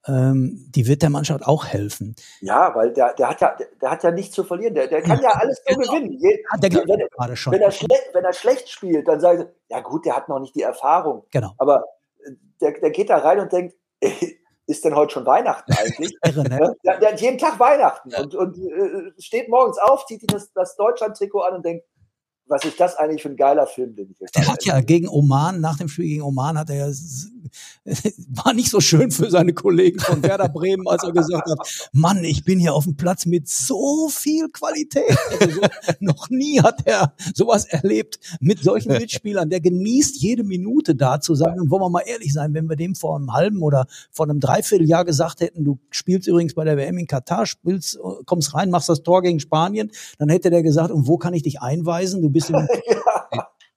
ähm, die wird der Mannschaft auch helfen. Ja, weil der, der hat ja, der, der hat ja nichts zu verlieren. Der, der kann ja, ja alles nur genau. gewinnen. Je, hat der wenn, gerade schon. Wenn er, wenn er schlecht spielt, dann sagen sie, ja gut, der hat noch nicht die Erfahrung. Genau. Aber äh, der, der geht da rein und denkt, ist denn heute schon Weihnachten eigentlich? Irre, ne? der, der, hat jeden Tag Weihnachten ja. und, und äh, steht morgens auf, zieht das, das Deutschland-Trikot an und denkt, was ist das eigentlich für ein geiler Film, den ich jetzt Der hat ja gegen Oman, nach dem Spiel gegen Oman hat er ja, war nicht so schön für seine Kollegen von Werder Bremen, als er gesagt hat, Mann, ich bin hier auf dem Platz mit so viel Qualität. Also so, noch nie hat er sowas erlebt mit solchen Mitspielern. Der genießt jede Minute da zu sein. Und wollen wir mal ehrlich sein, wenn wir dem vor einem halben oder vor einem Dreivierteljahr gesagt hätten, du spielst übrigens bei der WM in Katar, spielst, kommst rein, machst das Tor gegen Spanien, dann hätte der gesagt, und wo kann ich dich einweisen? Du bist ja.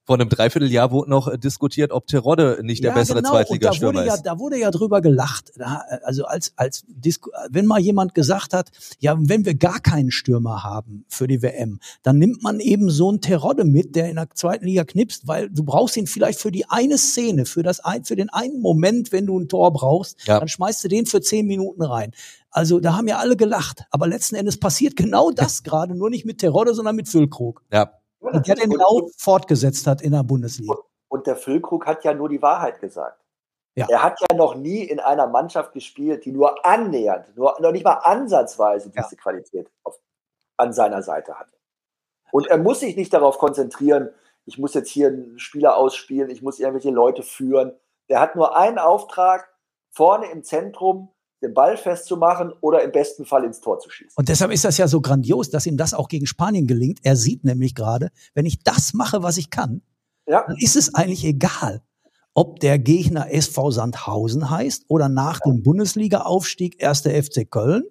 Vor einem Dreivierteljahr wurde noch äh, diskutiert, ob Terodde nicht der ja, bessere genau. Zweitligastürmer ist. Ja, da wurde ja drüber gelacht. Da, also als, als Disku wenn mal jemand gesagt hat, ja, wenn wir gar keinen Stürmer haben für die WM, dann nimmt man eben so einen Terodde mit, der in der zweiten Liga knipst, weil du brauchst ihn vielleicht für die eine Szene, für das ein, für den einen Moment, wenn du ein Tor brauchst, ja. dann schmeißt du den für zehn Minuten rein. Also da haben ja alle gelacht. Aber letzten Endes passiert genau das gerade, nur nicht mit Terodde, sondern mit Füllkrug. Ja. Und der den Lauf fortgesetzt hat in der Bundesliga. Und der Füllkrug hat ja nur die Wahrheit gesagt. Ja. Er hat ja noch nie in einer Mannschaft gespielt, die nur annähernd, nur noch nicht mal ansatzweise diese ja. Qualität auf, an seiner Seite hatte. Und er muss sich nicht darauf konzentrieren, ich muss jetzt hier einen Spieler ausspielen, ich muss irgendwelche Leute führen. Der hat nur einen Auftrag, vorne im Zentrum den Ball festzumachen oder im besten Fall ins Tor zu schießen. Und deshalb ist das ja so grandios, dass ihm das auch gegen Spanien gelingt. Er sieht nämlich gerade, wenn ich das mache, was ich kann, ja. dann ist es eigentlich egal, ob der Gegner SV Sandhausen heißt oder nach ja. dem Bundesliga-Aufstieg 1. FC Köln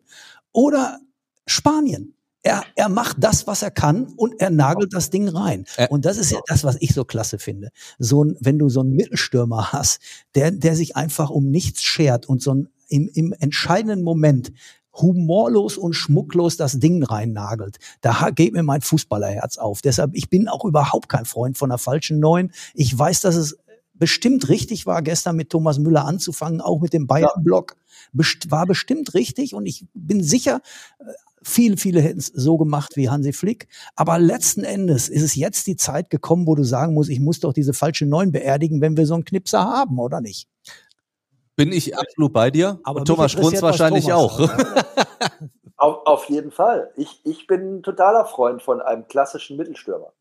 oder Spanien. Er, er macht das, was er kann und er nagelt das Ding rein. Und das ist ja das, was ich so klasse finde. So ein, wenn du so einen Mittelstürmer hast, der, der sich einfach um nichts schert und so ein im, im entscheidenden Moment humorlos und schmucklos das Ding reinnagelt. Da geht mir mein Fußballerherz auf. Deshalb, ich bin auch überhaupt kein Freund von der falschen Neun. Ich weiß, dass es bestimmt richtig war, gestern mit Thomas Müller anzufangen, auch mit dem Bayern-Block. Best war bestimmt richtig und ich bin sicher, äh, viele, viele hätten es so gemacht wie Hansi Flick. Aber letzten Endes ist es jetzt die Zeit gekommen, wo du sagen musst, ich muss doch diese falsche Neun beerdigen, wenn wir so einen Knipser haben, oder nicht? Bin ich absolut bei dir. Aber und Thomas Strunz wahrscheinlich Thomas auch. auf, auf jeden Fall. Ich, ich bin ein totaler Freund von einem klassischen Mittelstürmer.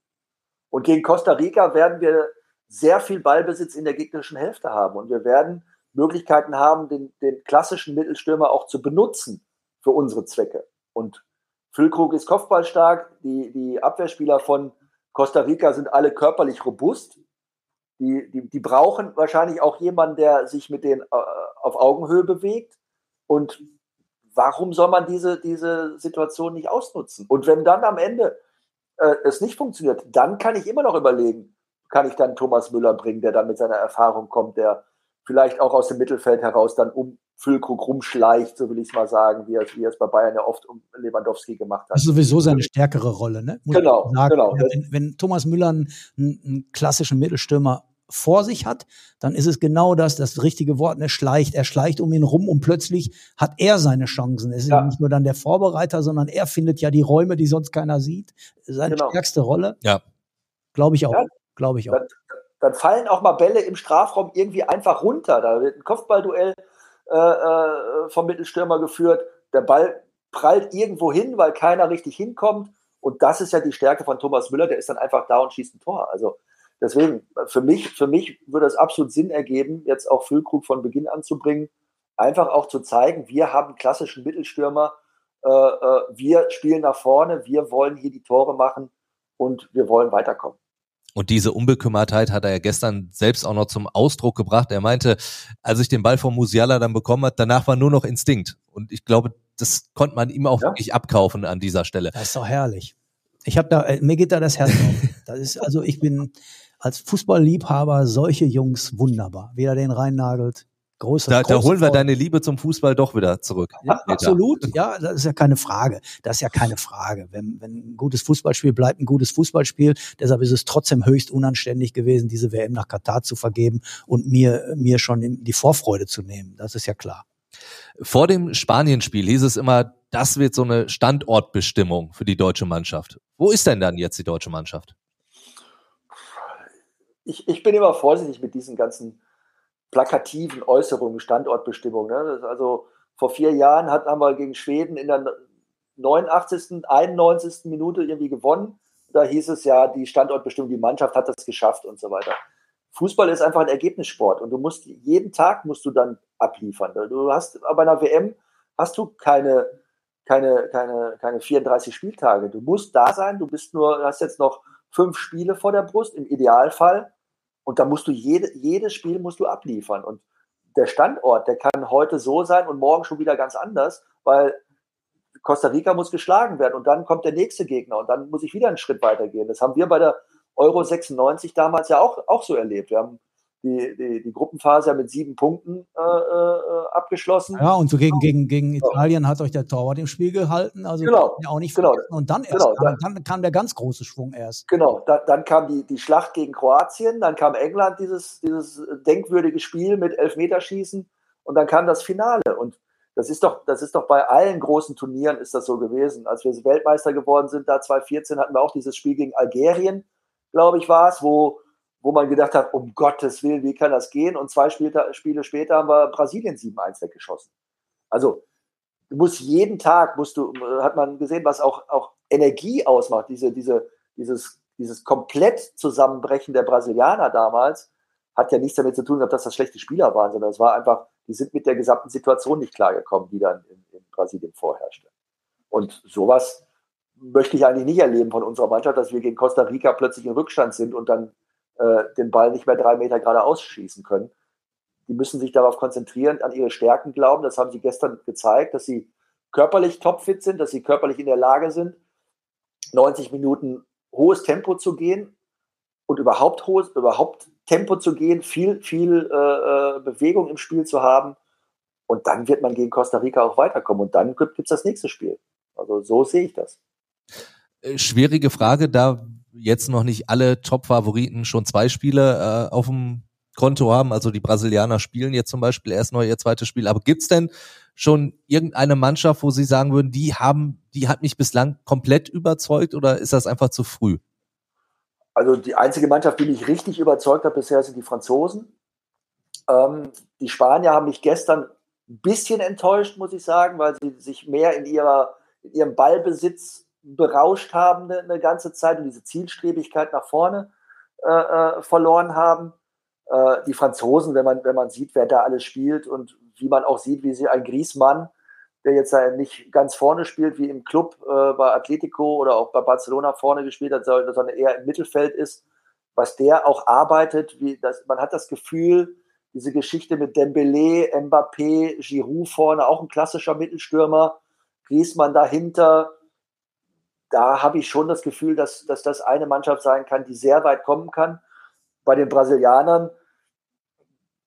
Und gegen Costa Rica werden wir sehr viel Ballbesitz in der gegnerischen Hälfte haben. Und wir werden Möglichkeiten haben, den, den klassischen Mittelstürmer auch zu benutzen für unsere Zwecke. Und Füllkrug ist kopfballstark. Die, die Abwehrspieler von Costa Rica sind alle körperlich robust. Die, die, die brauchen wahrscheinlich auch jemanden, der sich mit denen äh, auf Augenhöhe bewegt. Und warum soll man diese, diese Situation nicht ausnutzen? Und wenn dann am Ende äh, es nicht funktioniert, dann kann ich immer noch überlegen, kann ich dann Thomas Müller bringen, der dann mit seiner Erfahrung kommt, der vielleicht auch aus dem Mittelfeld heraus dann um Füllkrug rumschleicht, so will ich es mal sagen, wie er, wie er es bei Bayern ja oft um Lewandowski gemacht hat. Das ist sowieso seine stärkere Rolle, ne? Muss genau, genau. Wenn, wenn, Thomas Müller einen, einen, klassischen Mittelstürmer vor sich hat, dann ist es genau das, das richtige Wort, er schleicht, er schleicht um ihn rum und plötzlich hat er seine Chancen. Es ist ja. nicht nur dann der Vorbereiter, sondern er findet ja die Räume, die sonst keiner sieht. Seine genau. stärkste Rolle. Ja. Glaube ich auch. Ja. Glaube ich auch. Dann, dann, fallen auch mal Bälle im Strafraum irgendwie einfach runter. Da wird ein Kopfballduell äh, äh, vom Mittelstürmer geführt. Der Ball prallt irgendwo hin, weil keiner richtig hinkommt. Und das ist ja die Stärke von Thomas Müller. Der ist dann einfach da und schießt ein Tor. Also deswegen, für mich, für mich würde es absolut Sinn ergeben, jetzt auch Füllkrug von Beginn an zu bringen. Einfach auch zu zeigen, wir haben klassischen Mittelstürmer. Äh, äh, wir spielen nach vorne. Wir wollen hier die Tore machen und wir wollen weiterkommen. Und diese Unbekümmertheit hat er ja gestern selbst auch noch zum Ausdruck gebracht. Er meinte, als ich den Ball von Musiala dann bekommen hat, danach war nur noch Instinkt. Und ich glaube, das konnte man ihm auch ja. wirklich abkaufen an dieser Stelle. Das ist doch herrlich. Ich habe da, äh, mir geht da das Herz auf. Das ist, also ich bin als Fußballliebhaber solche Jungs wunderbar. Weder den reinnagelt, Große, da, da holen wir deine Liebe zum Fußball doch wieder zurück. Ja, absolut, ja, das ist ja keine Frage. Das ist ja keine Frage. Wenn, wenn ein gutes Fußballspiel bleibt ein gutes Fußballspiel, deshalb ist es trotzdem höchst unanständig gewesen, diese WM nach Katar zu vergeben und mir, mir schon die Vorfreude zu nehmen. Das ist ja klar. Vor dem Spanienspiel hieß es immer, das wird so eine Standortbestimmung für die deutsche Mannschaft. Wo ist denn dann jetzt die deutsche Mannschaft? Ich, ich bin immer vorsichtig mit diesen ganzen plakativen Äußerungen, Standortbestimmung. Ne? also vor vier Jahren hat, haben wir gegen Schweden in der 89., 91. Minute irgendwie gewonnen. Da hieß es ja, die Standortbestimmung, die Mannschaft hat das geschafft und so weiter. Fußball ist einfach ein Ergebnissport und du musst jeden Tag musst du dann abliefern. Du hast bei einer WM hast du keine, keine, keine, keine 34 Spieltage. Du musst da sein, du bist nur, hast jetzt noch fünf Spiele vor der Brust im Idealfall und da musst du jede, jedes Spiel musst du abliefern. Und der Standort, der kann heute so sein und morgen schon wieder ganz anders, weil Costa Rica muss geschlagen werden und dann kommt der nächste Gegner und dann muss ich wieder einen Schritt weitergehen. Das haben wir bei der Euro 96 damals ja auch, auch so erlebt. Wir haben die, die, die Gruppenphase ja mit sieben Punkten äh, äh, abgeschlossen. Ja, und so gegen, gegen, gegen Italien hat euch der Torwart im Spiel gehalten. Also genau, ja auch nicht genau. Und dann erst genau, kam, dann, kam der ganz große Schwung erst. Genau, da, dann kam die, die Schlacht gegen Kroatien, dann kam England, dieses, dieses denkwürdige Spiel mit Elfmeterschießen und dann kam das Finale. Und das ist doch, das ist doch bei allen großen Turnieren ist das so gewesen. Als wir Weltmeister geworden sind, da 2014 hatten wir auch dieses Spiel gegen Algerien, glaube ich, war es, wo wo man gedacht hat, um Gottes Willen, wie kann das gehen? Und zwei Spiele, später haben wir Brasilien 7-1 weggeschossen. Also du musst jeden Tag, musst du, hat man gesehen, was auch, auch Energie ausmacht, diese, diese, dieses, dieses komplett Zusammenbrechen der Brasilianer damals, hat ja nichts damit zu tun, dass das schlechte Spieler waren, sondern es war einfach, die sind mit der gesamten Situation nicht klargekommen, die dann in, in Brasilien vorherrschte. Und sowas möchte ich eigentlich nicht erleben von unserer Mannschaft, dass wir gegen Costa Rica plötzlich in Rückstand sind und dann äh, den Ball nicht mehr drei Meter geradeaus schießen können. Die müssen sich darauf konzentrieren, an ihre Stärken glauben. Das haben sie gestern gezeigt, dass sie körperlich topfit sind, dass sie körperlich in der Lage sind, 90 Minuten hohes Tempo zu gehen und überhaupt hohes, überhaupt Tempo zu gehen, viel, viel äh, äh Bewegung im Spiel zu haben. Und dann wird man gegen Costa Rica auch weiterkommen. Und dann gibt es das nächste Spiel. Also so sehe ich das. Äh, schwierige Frage, da jetzt noch nicht alle Top-Favoriten schon zwei Spiele äh, auf dem Konto haben. Also die Brasilianer spielen jetzt zum Beispiel erst neu ihr zweites Spiel. Aber gibt's denn schon irgendeine Mannschaft, wo Sie sagen würden, die haben, die hat mich bislang komplett überzeugt oder ist das einfach zu früh? Also die einzige Mannschaft, die mich richtig überzeugt hat bisher, sind die Franzosen. Ähm, die Spanier haben mich gestern ein bisschen enttäuscht, muss ich sagen, weil sie sich mehr in, ihrer, in ihrem Ballbesitz berauscht haben eine, eine, ganze Zeit und diese Zielstrebigkeit nach vorne äh, äh, verloren haben. Äh, die Franzosen, wenn man, wenn man sieht, wer da alles spielt und wie man auch sieht, wie sie ein Griesmann, der jetzt nicht ganz vorne spielt, wie im Club äh, bei Atletico oder auch bei Barcelona vorne gespielt hat, sondern eher im Mittelfeld ist, was der auch arbeitet, wie das, man hat das Gefühl, diese Geschichte mit Dembele, Mbappé, Giroud vorne, auch ein klassischer Mittelstürmer, Griesmann dahinter, da habe ich schon das Gefühl, dass, dass das eine Mannschaft sein kann, die sehr weit kommen kann. Bei den Brasilianern,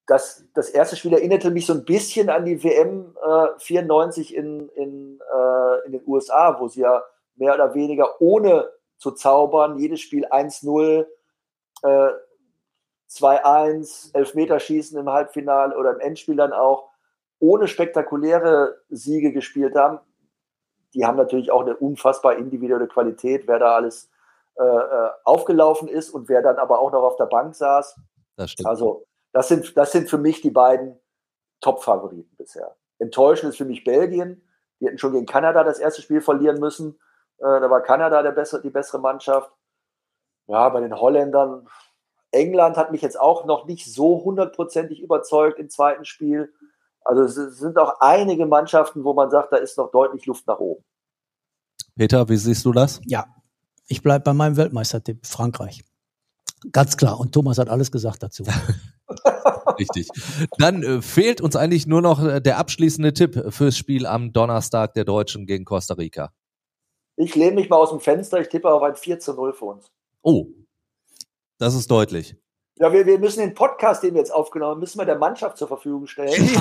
das, das erste Spiel erinnerte mich so ein bisschen an die WM äh, 94 in, in, äh, in den USA, wo sie ja mehr oder weniger ohne zu zaubern, jedes Spiel 1-0, äh, 2-1, Elfmeterschießen im Halbfinale oder im Endspiel dann auch, ohne spektakuläre Siege gespielt haben die haben natürlich auch eine unfassbar individuelle Qualität, wer da alles äh, äh, aufgelaufen ist und wer dann aber auch noch auf der Bank saß. Das stimmt. Also das sind, das sind für mich die beiden Top-Favoriten bisher. Enttäuschend ist für mich Belgien. Die hätten schon gegen Kanada das erste Spiel verlieren müssen. Äh, da war Kanada der bessere, die bessere Mannschaft. Ja, bei den Holländern. England hat mich jetzt auch noch nicht so hundertprozentig überzeugt im zweiten Spiel. Also es sind auch einige Mannschaften, wo man sagt, da ist noch deutlich Luft nach oben. Peter, wie siehst du das? Ja, ich bleibe bei meinem Weltmeistertipp, Frankreich. Ganz klar. Und Thomas hat alles gesagt dazu. Richtig. Dann äh, fehlt uns eigentlich nur noch äh, der abschließende Tipp fürs Spiel am Donnerstag der Deutschen gegen Costa Rica. Ich lehne mich mal aus dem Fenster, ich tippe auf ein 4 zu 0 für uns. Oh, das ist deutlich. Ja, wir, wir müssen den Podcast, den wir jetzt aufgenommen haben, müssen wir der Mannschaft zur Verfügung stellen.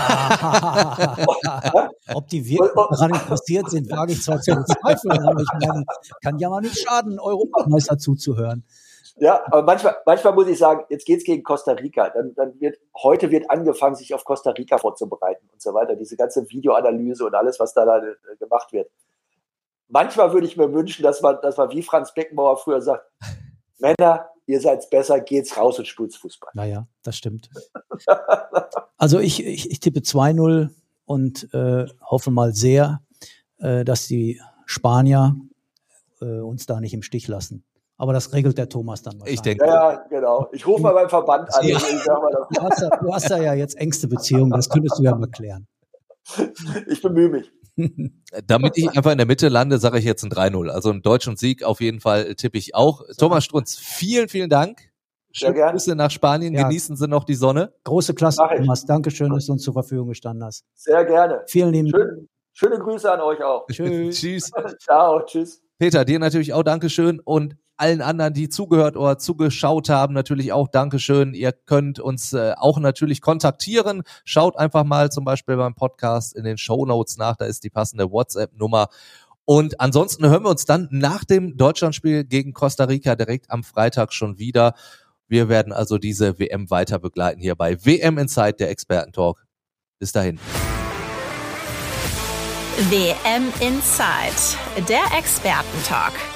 Ob die wirklich daran interessiert sind, wage ich zwar zu bezweifeln, aber ich meine, kann ja mal nicht schaden, Europameister zuzuhören. Ja, aber manchmal, manchmal muss ich sagen, jetzt geht's gegen Costa Rica. Dann, dann wird, heute wird angefangen, sich auf Costa Rica vorzubereiten und so weiter. Diese ganze Videoanalyse und alles, was da, da gemacht wird. Manchmal würde ich mir wünschen, dass man, dass man wie Franz Beckenbauer früher sagt, Männer, ihr seid besser, geht's raus und spielt's Fußball. Naja, das stimmt. also ich, ich, ich tippe 2-0 und äh, hoffe mal sehr, äh, dass die Spanier äh, uns da nicht im Stich lassen. Aber das regelt der Thomas dann Ich denke. Ja, genau. Ich rufe mal beim Verband an. Ja. Du, hast ja, du hast ja jetzt engste Beziehungen, das könntest du ja mal klären. Ich bemühe mich. Damit ich einfach in der Mitte lande, sage ich jetzt ein 3-0. Also einen deutschen Sieg auf jeden Fall tippe ich auch. Thomas Strunz, vielen, vielen Dank. Schöne Grüße nach Spanien. Ja. Genießen Sie noch die Sonne. Große Klasse, Thomas. Dankeschön, dass du uns zur Verfügung gestanden hast. Sehr gerne. Vielen lieben Dank. Schöne Grüße an euch auch. Tschüss. tschüss. Ciao. Tschüss. Peter, dir natürlich auch Dankeschön und allen anderen, die zugehört oder zugeschaut haben, natürlich auch Dankeschön. Ihr könnt uns äh, auch natürlich kontaktieren. Schaut einfach mal zum Beispiel beim Podcast in den Show Notes nach, da ist die passende WhatsApp-Nummer. Und ansonsten hören wir uns dann nach dem Deutschlandspiel gegen Costa Rica direkt am Freitag schon wieder. Wir werden also diese WM weiter begleiten hier bei WM Inside, der Experten-Talk. Bis dahin. WM Inside, der Experten-Talk.